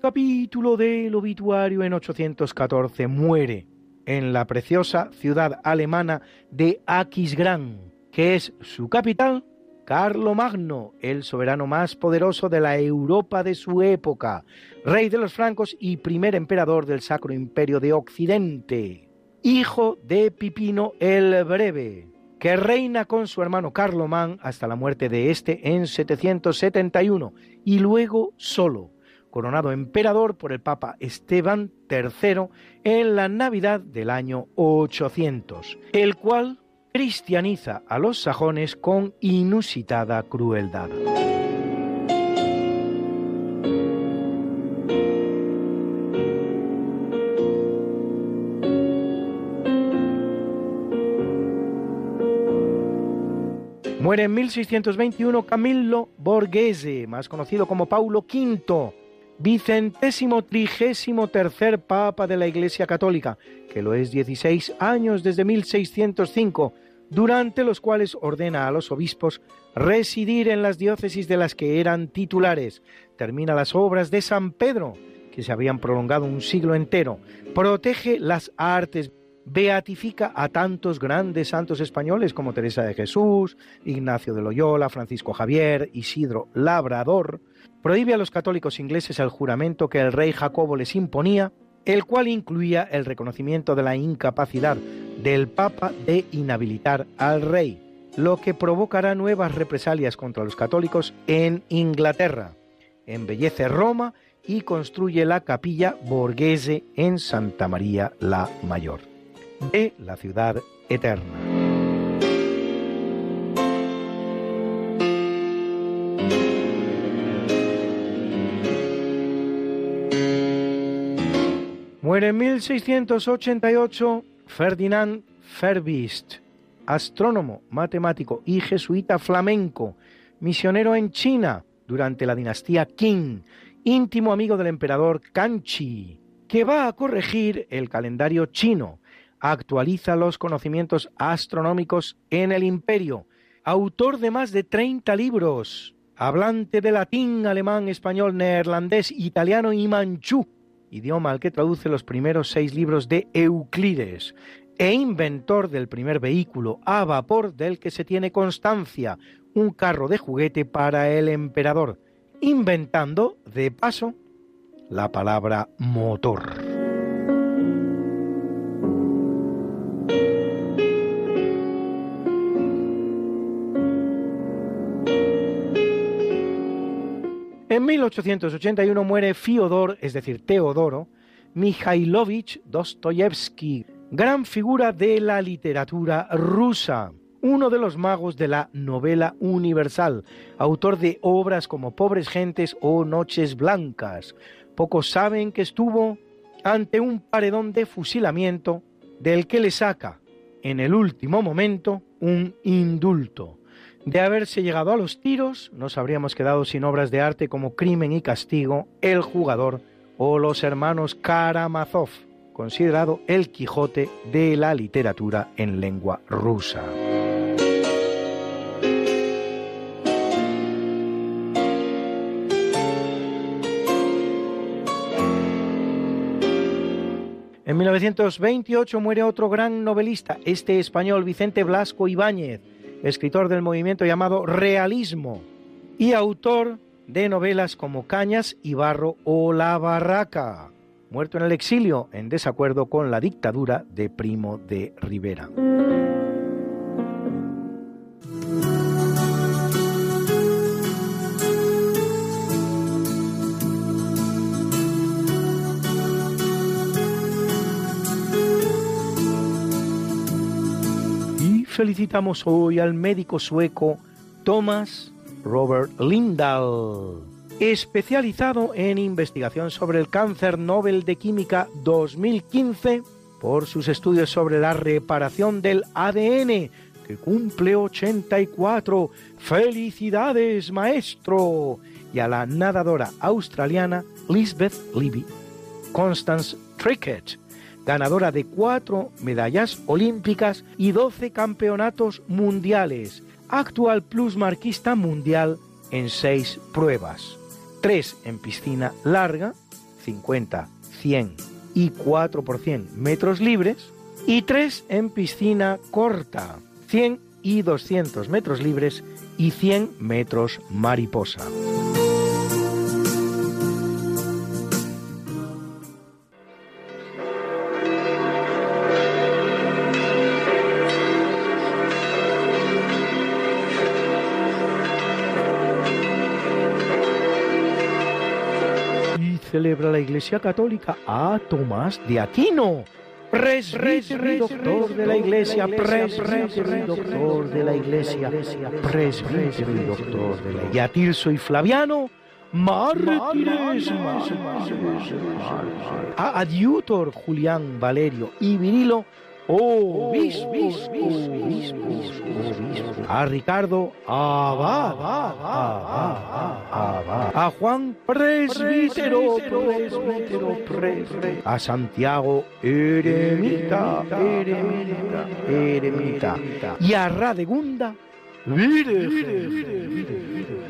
capítulo del obituario en 814 muere en la preciosa ciudad alemana de Aquisgrán, que es su capital, Carlomagno, el soberano más poderoso de la Europa de su época, rey de los francos y primer emperador del Sacro Imperio de Occidente, hijo de Pipino el Breve, que reina con su hermano Carlomán hasta la muerte de este en 771 y luego solo coronado emperador por el Papa Esteban III en la Navidad del año 800, el cual cristianiza a los sajones con inusitada crueldad. Muere en 1621 Camillo Borghese, más conocido como Paulo V, vicentésimo trigésimo tercer papa de la Iglesia Católica, que lo es 16 años desde 1605, durante los cuales ordena a los obispos residir en las diócesis de las que eran titulares. Termina las obras de San Pedro, que se habían prolongado un siglo entero. Protege las artes, beatifica a tantos grandes santos españoles como Teresa de Jesús, Ignacio de Loyola, Francisco Javier, Isidro Labrador, prohíbe a los católicos ingleses el juramento que el rey Jacobo les imponía, el cual incluía el reconocimiento de la incapacidad del Papa de inhabilitar al rey, lo que provocará nuevas represalias contra los católicos en Inglaterra. Embellece Roma y construye la capilla borghese en Santa María la Mayor, de la ciudad eterna. Muere en 1688 Ferdinand Ferbist, astrónomo, matemático y jesuita flamenco, misionero en China durante la dinastía Qing, íntimo amigo del emperador Kanchi, que va a corregir el calendario chino, actualiza los conocimientos astronómicos en el imperio, autor de más de 30 libros, hablante de latín, alemán, español, neerlandés, italiano y manchú, idioma al que traduce los primeros seis libros de Euclides, e inventor del primer vehículo a vapor del que se tiene constancia, un carro de juguete para el emperador, inventando, de paso, la palabra motor. 1881 muere Fiodor, es decir, Teodoro, Mikhailovich Dostoyevsky, gran figura de la literatura rusa, uno de los magos de la novela universal, autor de obras como Pobres Gentes o Noches Blancas. Pocos saben que estuvo ante un paredón de fusilamiento del que le saca en el último momento un indulto. De haberse llegado a los tiros, nos habríamos quedado sin obras de arte como Crimen y Castigo, El Jugador o Los Hermanos Karamazov, considerado el Quijote de la literatura en lengua rusa. En 1928 muere otro gran novelista, este español Vicente Blasco Ibáñez, escritor del movimiento llamado Realismo y autor de novelas como Cañas y Barro o La Barraca, muerto en el exilio en desacuerdo con la dictadura de Primo de Rivera. Felicitamos hoy al médico sueco Thomas Robert Lindahl, especializado en investigación sobre el cáncer Nobel de Química 2015 por sus estudios sobre la reparación del ADN, que cumple 84. ¡Felicidades, maestro! Y a la nadadora australiana Lisbeth Levy. Constance Trickett, ganadora de cuatro medallas olímpicas y doce campeonatos mundiales, actual plusmarquista mundial en seis pruebas, tres en piscina larga, 50, 100 y 4 por 100 metros libres, y tres en piscina corta, 100 y 200 metros libres y 100 metros mariposa. Celebra la Iglesia Católica. A Tomás de Aquino, presbítero y doctor de la Iglesia, presbítero y doctor de la Iglesia, presbítero y doctor de la Iglesia. Y a Tirso y Flaviano, mártires, a Adiutor Julián Valerio y Virilo, obispos, a Ricardo Abad, a Juan Presbítero, a Santiago Eremita, Eremita, Eremita, y a Radegunda You've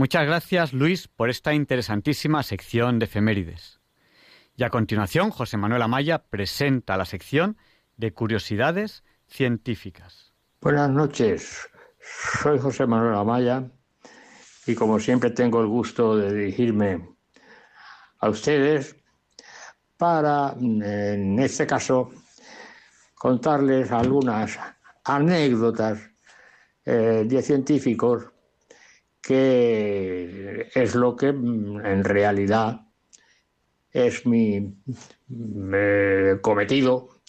Muchas gracias, Luis, por esta interesantísima sección de efemérides. Y a continuación, José Manuel Amaya presenta la sección de curiosidades científicas. Buenas noches, soy José Manuel Amaya y como siempre tengo el gusto de dirigirme a ustedes para, en este caso, contarles algunas anécdotas eh, de científicos que es lo que mm, en realidad es mi cometido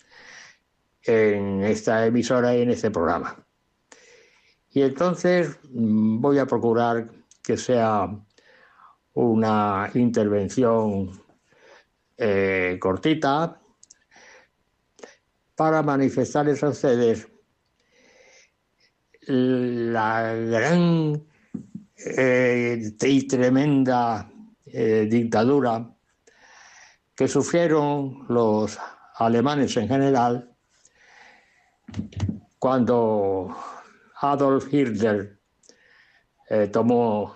en esta emisora y en este programa. Y entonces mm, voy a procurar que sea una intervención eh, cortita para manifestarles a ustedes la gran eh, y tremenda eh, dictadura que sufrieron los alemanes en general cuando Adolf Hitler eh, tomó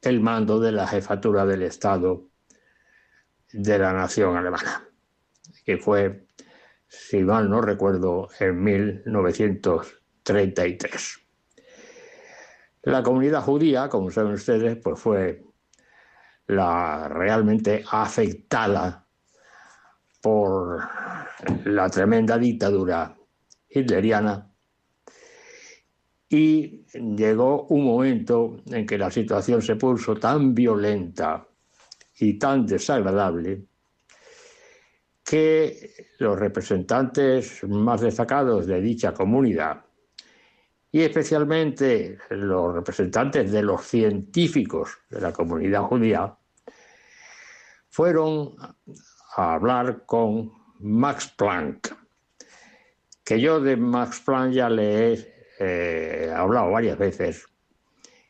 el mando de la jefatura del Estado de la nación alemana, que fue, si mal no recuerdo, en 1933. La comunidad judía, como saben ustedes, pues fue la realmente afectada por la tremenda dictadura hitleriana. Y llegó un momento en que la situación se puso tan violenta y tan desagradable que los representantes más destacados de dicha comunidad y especialmente los representantes de los científicos de la comunidad judía fueron a hablar con Max Planck, que yo de Max Planck ya le he eh, hablado varias veces,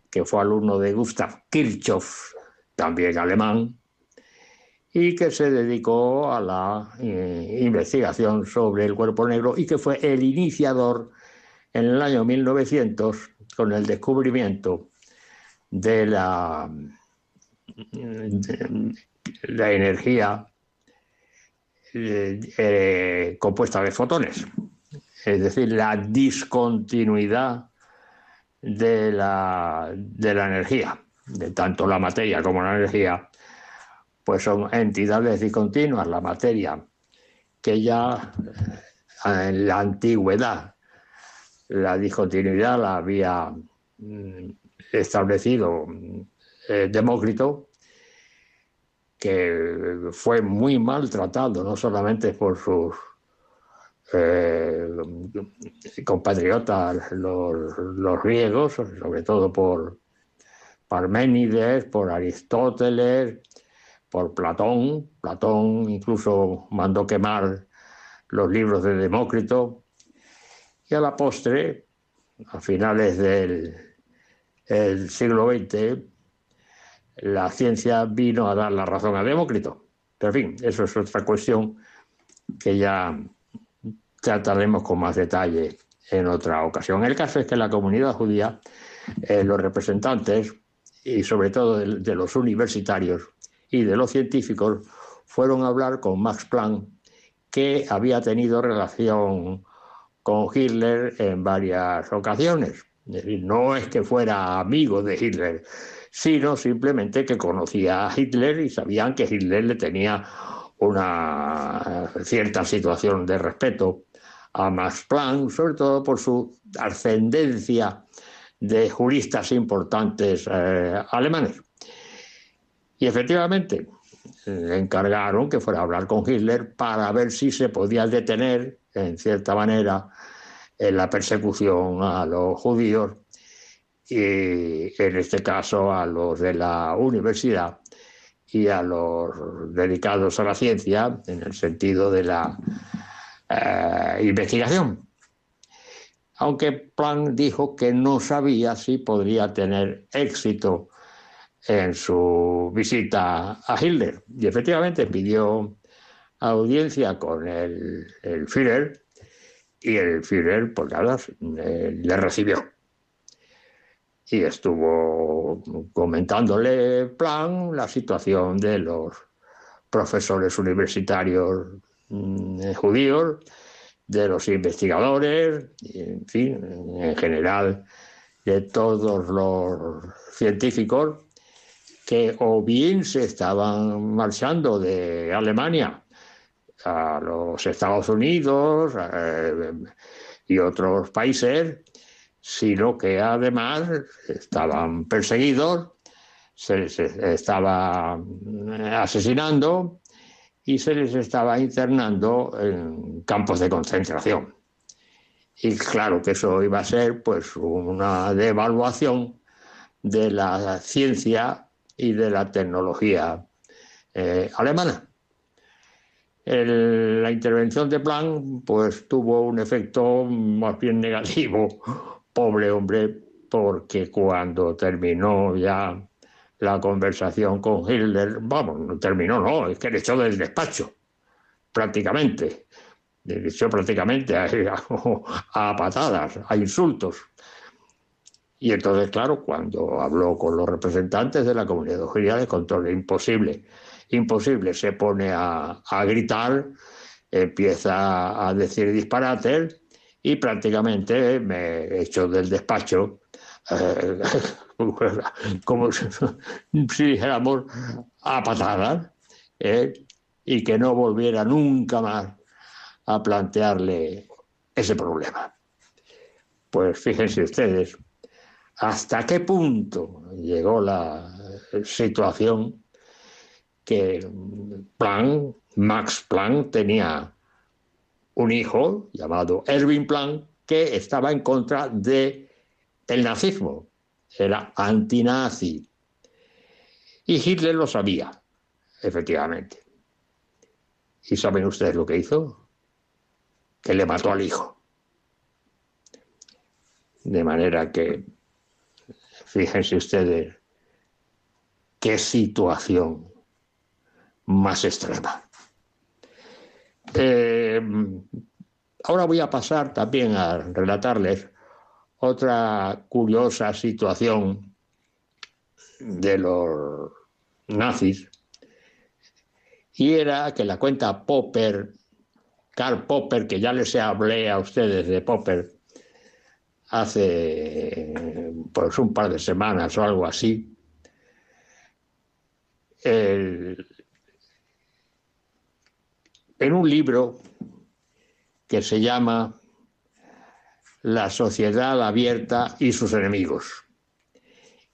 que fue alumno de Gustav Kirchhoff, también alemán, y que se dedicó a la eh, investigación sobre el cuerpo negro y que fue el iniciador en el año 1900 con el descubrimiento de la, energía eh, eh, compuesta de fotones, es decir, la discontinuidad de la, de la energía, de tanto la materia como la energía, pues son entidades discontinuas, la materia, que ya en la antigüedad la discontinuidad la había mm, establecido eh, Demócrito, que fue muy maltratado, no solamente por sus eh, compatriotas los, los, griegos, sobre todo por Parménides, por Aristóteles, por Platón. Platón incluso mandó quemar los libros de Demócrito. A la postre, a finales del siglo XX, la ciencia vino a dar la razón a Demócrito. Pero en fin, eso es otra cuestión que ya trataremos con más detalle en otra ocasión. El caso es que la comunidad judía, eh, los representantes y sobre todo de, los universitarios y de los científicos fueron a hablar con Max Planck, que había tenido relación con Hitler en varias ocasiones. Es decir, no es que fuera amigo de Hitler, sino simplemente que conocía a Hitler y sabían que Hitler le tenía una cierta situación de respeto a Max Planck, sobre todo por su ascendencia de juristas importantes eh, alemanes. Y efectivamente, le encargaron que fuera a hablar con Hitler para ver si se podía detener, en cierta manera, en la persecución a los judíos y en este caso a los de la universidad y a los dedicados a la ciencia en el sentido de la eh, investigación. Aunque Planck dijo que no sabía si podría tener éxito en su visita a Hitler. Y efectivamente pidió audiencia con el, el Führer y el Führer, pues nada, eh, le recibió. Y estuvo comentándole plan la situación de los profesores universitarios mm, judíos, de los investigadores, en fin, en general de todos los científicos que o bien se estaban marchando de Alemania a los Estados Unidos eh, y otros países sino que además estaban perseguidos, se les estaba eh, asesinando y se les estaba internando en campos de concentración. Y claro que eso iba a ser pues una devaluación de la ciencia y de la tecnología eh, alemana. La intervención de Planck pues tuvo un efecto más bien negativo pobre hombre, porque cuando terminó ya la conversación con Hitler, vamos, no terminó, no, es que le echó del despacho, prácticamente. Le echó prácticamente a, patadas, a insultos. Y entonces, claro, cuando habló con los representantes de la comunidad judía, le contó imposible. Imposible, se pone a, gritar, empieza a decir disparates y prácticamente me hecho del despacho eh, como si dijéramos a patadas. ¿eh? y que no volviera nunca más a plantearle ese problema. Pues fíjense ustedes hasta qué punto llegó la situación que Planck, Max Planck tenía un hijo llamado Erwin Planck que estaba en contra de el nazismo, era antinazi. Y Hitler lo sabía, efectivamente. ¿Y saben ustedes lo que hizo? Que le mató al hijo. De manera que, fíjense ustedes, qué situación más extrema. Eh, ahora voy a pasar también a relatarles otra curiosa situación de los nazis y era que la cuenta Popper, Karl Popper, que ya les hablé a ustedes de Popper hace pues un par de semanas o algo así, en un libro que se llama La sociedad abierta y sus enemigos.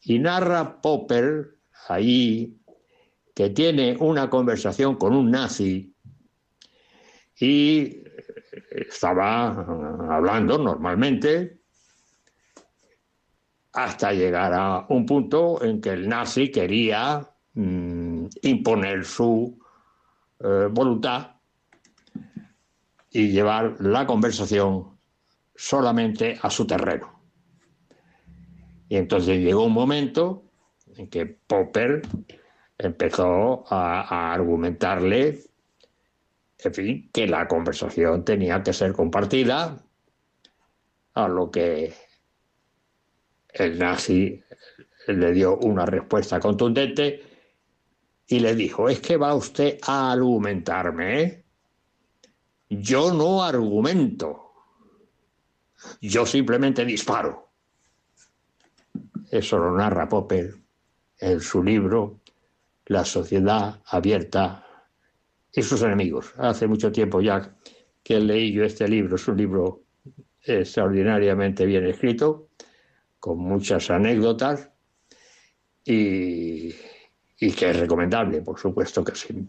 Y narra Popper ahí que tiene una conversación con un nazi y estaba hablando normalmente hasta llegar a un punto en que el nazi quería mm, imponer su eh, voluntad y llevar la conversación solamente a su terreno. Y entonces llegó un momento en que Popper empezó a, argumentarle, en fin, que la conversación tenía que ser compartida, a lo que el nazi le dio una respuesta contundente y le dijo, es que va usted a argumentarme. Yo no argumento, yo simplemente disparo. Eso lo narra Popper en su libro la sociedad abierta y sus enemigos. Hace mucho tiempo ya que leí yo este libro, es un libro extraordinariamente bien escrito, con muchas anécdotas y, y que es recomendable, por supuesto que sí.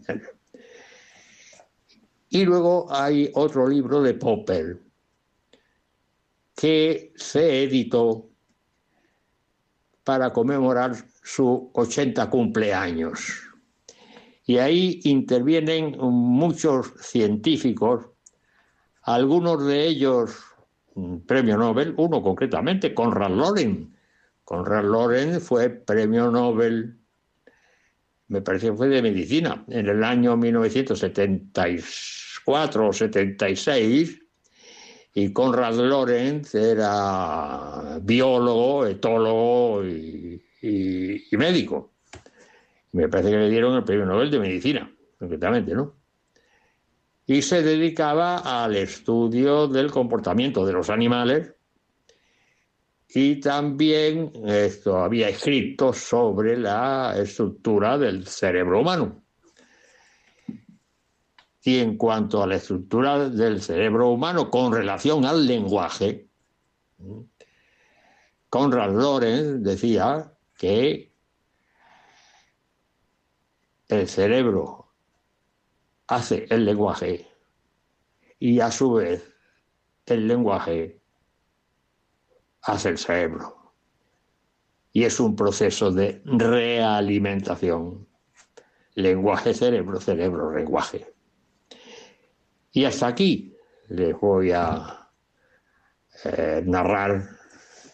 Y luego hay otro libro de Popper que se editó para conmemorar su 80 cumpleaños. Y ahí intervienen muchos científicos, algunos de ellos mm, premio Nobel, uno concretamente, Conrad Loren. Conrad Loren fue premio Nobel, me parece que fue de medicina, en el año 1976 74, y Conrad Lorenz era biólogo, etólogo y, y médico. Me parece que le dieron el premio Nobel de Medicina, concretamente, ¿no? Y se dedicaba al estudio del comportamiento de los animales y también esto había escrito sobre la estructura del cerebro humano. Y en cuanto a la estructura del cerebro humano con relación al lenguaje, Conrad Lorenz decía que el cerebro hace el lenguaje y a su vez el lenguaje hace el cerebro. Y es un proceso de realimentación. Lenguaje, cerebro, cerebro, lenguaje. Y hasta aquí les voy a eh, narrar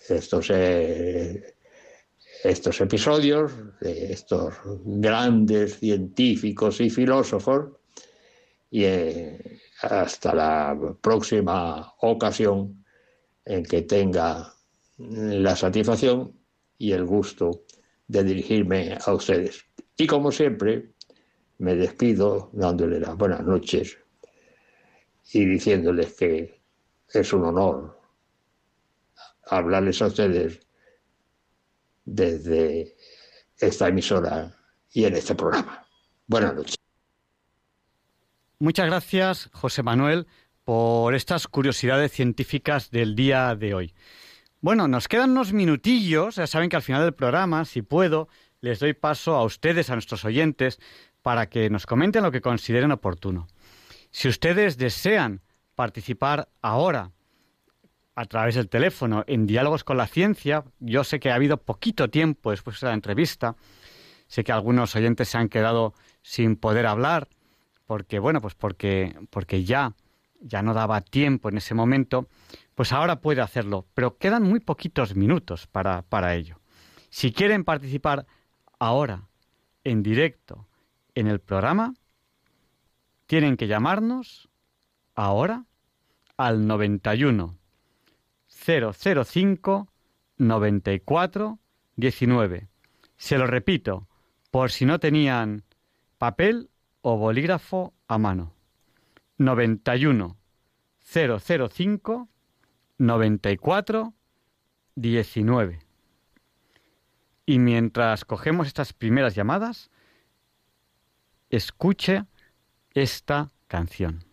estos eh, estos episodios de estos grandes científicos y filósofos y eh, hasta la próxima ocasión en que tenga la satisfacción y el gusto de dirigirme a ustedes. Y como siempre, me despido dándole las buenas noches y diciéndoles que es un honor hablarles a ustedes desde esta emisora y en este programa. Buenas noches. Muchas gracias, José Manuel, por estas curiosidades científicas del día de hoy. Bueno, nos quedan unos minutillos, ya saben que al final del programa, si puedo, les doy paso a ustedes, a nuestros oyentes, para que nos comenten lo que consideren oportuno. Si ustedes desean participar ahora a través del teléfono en diálogos con la ciencia, yo sé que ha habido poquito tiempo después de la entrevista, sé que algunos oyentes se han quedado sin poder hablar, porque bueno, pues porque, porque ya, ya no daba tiempo en ese momento, pues ahora puede hacerlo, pero quedan muy poquitos minutos para, para ello. Si quieren participar ahora, en directo, en el programa, tienen que llamarnos ahora al 91 005 94 19. Se lo repito, por si no tenían papel o bolígrafo a mano. 91 005 94 19. Y mientras cogemos estas primeras llamadas, escuche esta canción.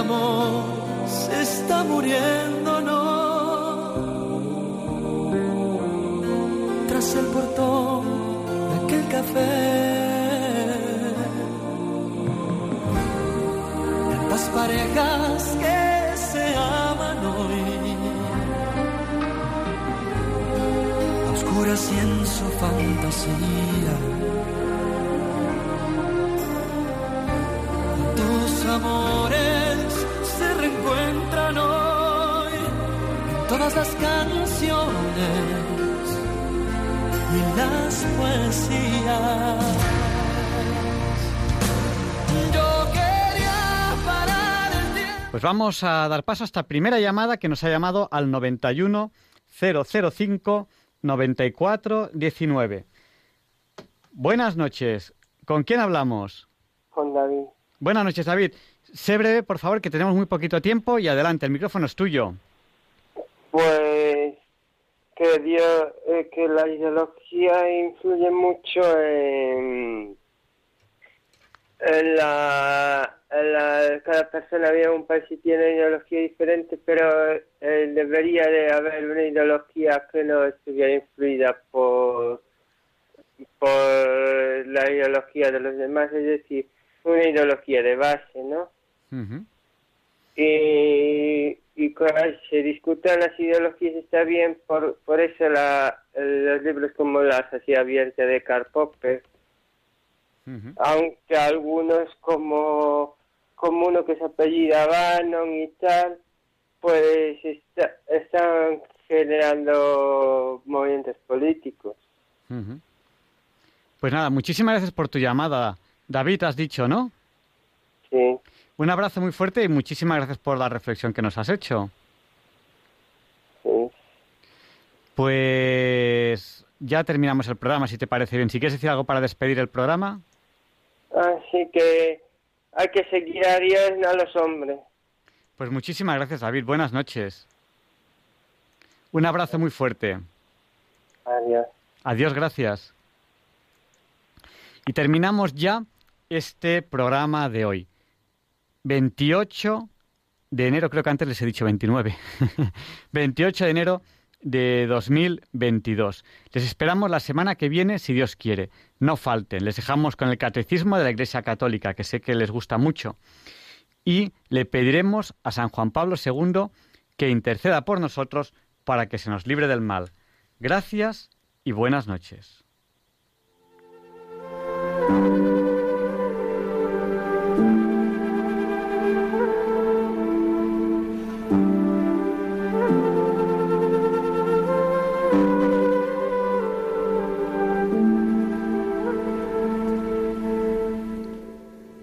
amor se está muriendo, no. Tras el portón de aquel café, tantas parejas que se aman hoy, a oscuras y en su fantasía. amores. Pues vamos a dar paso a esta primera llamada que nos ha llamado al 91 005 94 19. Buenas noches. ¿Con quién hablamos? Con David. Buenas noches, David. Sé breve, por favor, que tenemos muy poquito tiempo y adelante, el micrófono es tuyo. Pues que, Dios, eh, que la ideología influye mucho en, en la cada persona vive en un país y tiene ideología diferente, pero eh, debería de haber una ideología que no estuviera influida por, por la ideología de los demás, es decir, una ideología de base, ¿no? Y, y cuando se discutan las ideologías está bien, por, por eso la, los libros como La sociedad abierta de Karl Popper, aunque algunos como como uno que se apellida Bannon y tal, pues están generando movimientos políticos. Pues nada, muchísimas gracias por tu llamada. David, has dicho, ¿no? Sí. Un abrazo muy fuerte y muchísimas gracias por la reflexión que nos has hecho. Sí. Pues ya terminamos el programa, si te parece bien. Si quieres decir algo para despedir el programa. Así que hay que seguir a Dios, no a los hombres. Pues muchísimas gracias, David. Buenas noches. Un abrazo muy fuerte. Adiós. Adiós, gracias. Y terminamos ya este programa de hoy. 28 de enero, creo que antes les he dicho 29. 28 de enero de 2022. Les esperamos la semana que viene, si Dios quiere. No falten. Les dejamos con el Catecismo de la Iglesia Católica, que sé que les gusta mucho. Y le pediremos a San Juan Pablo II que interceda por nosotros para que se nos libre del mal. Gracias y buenas noches.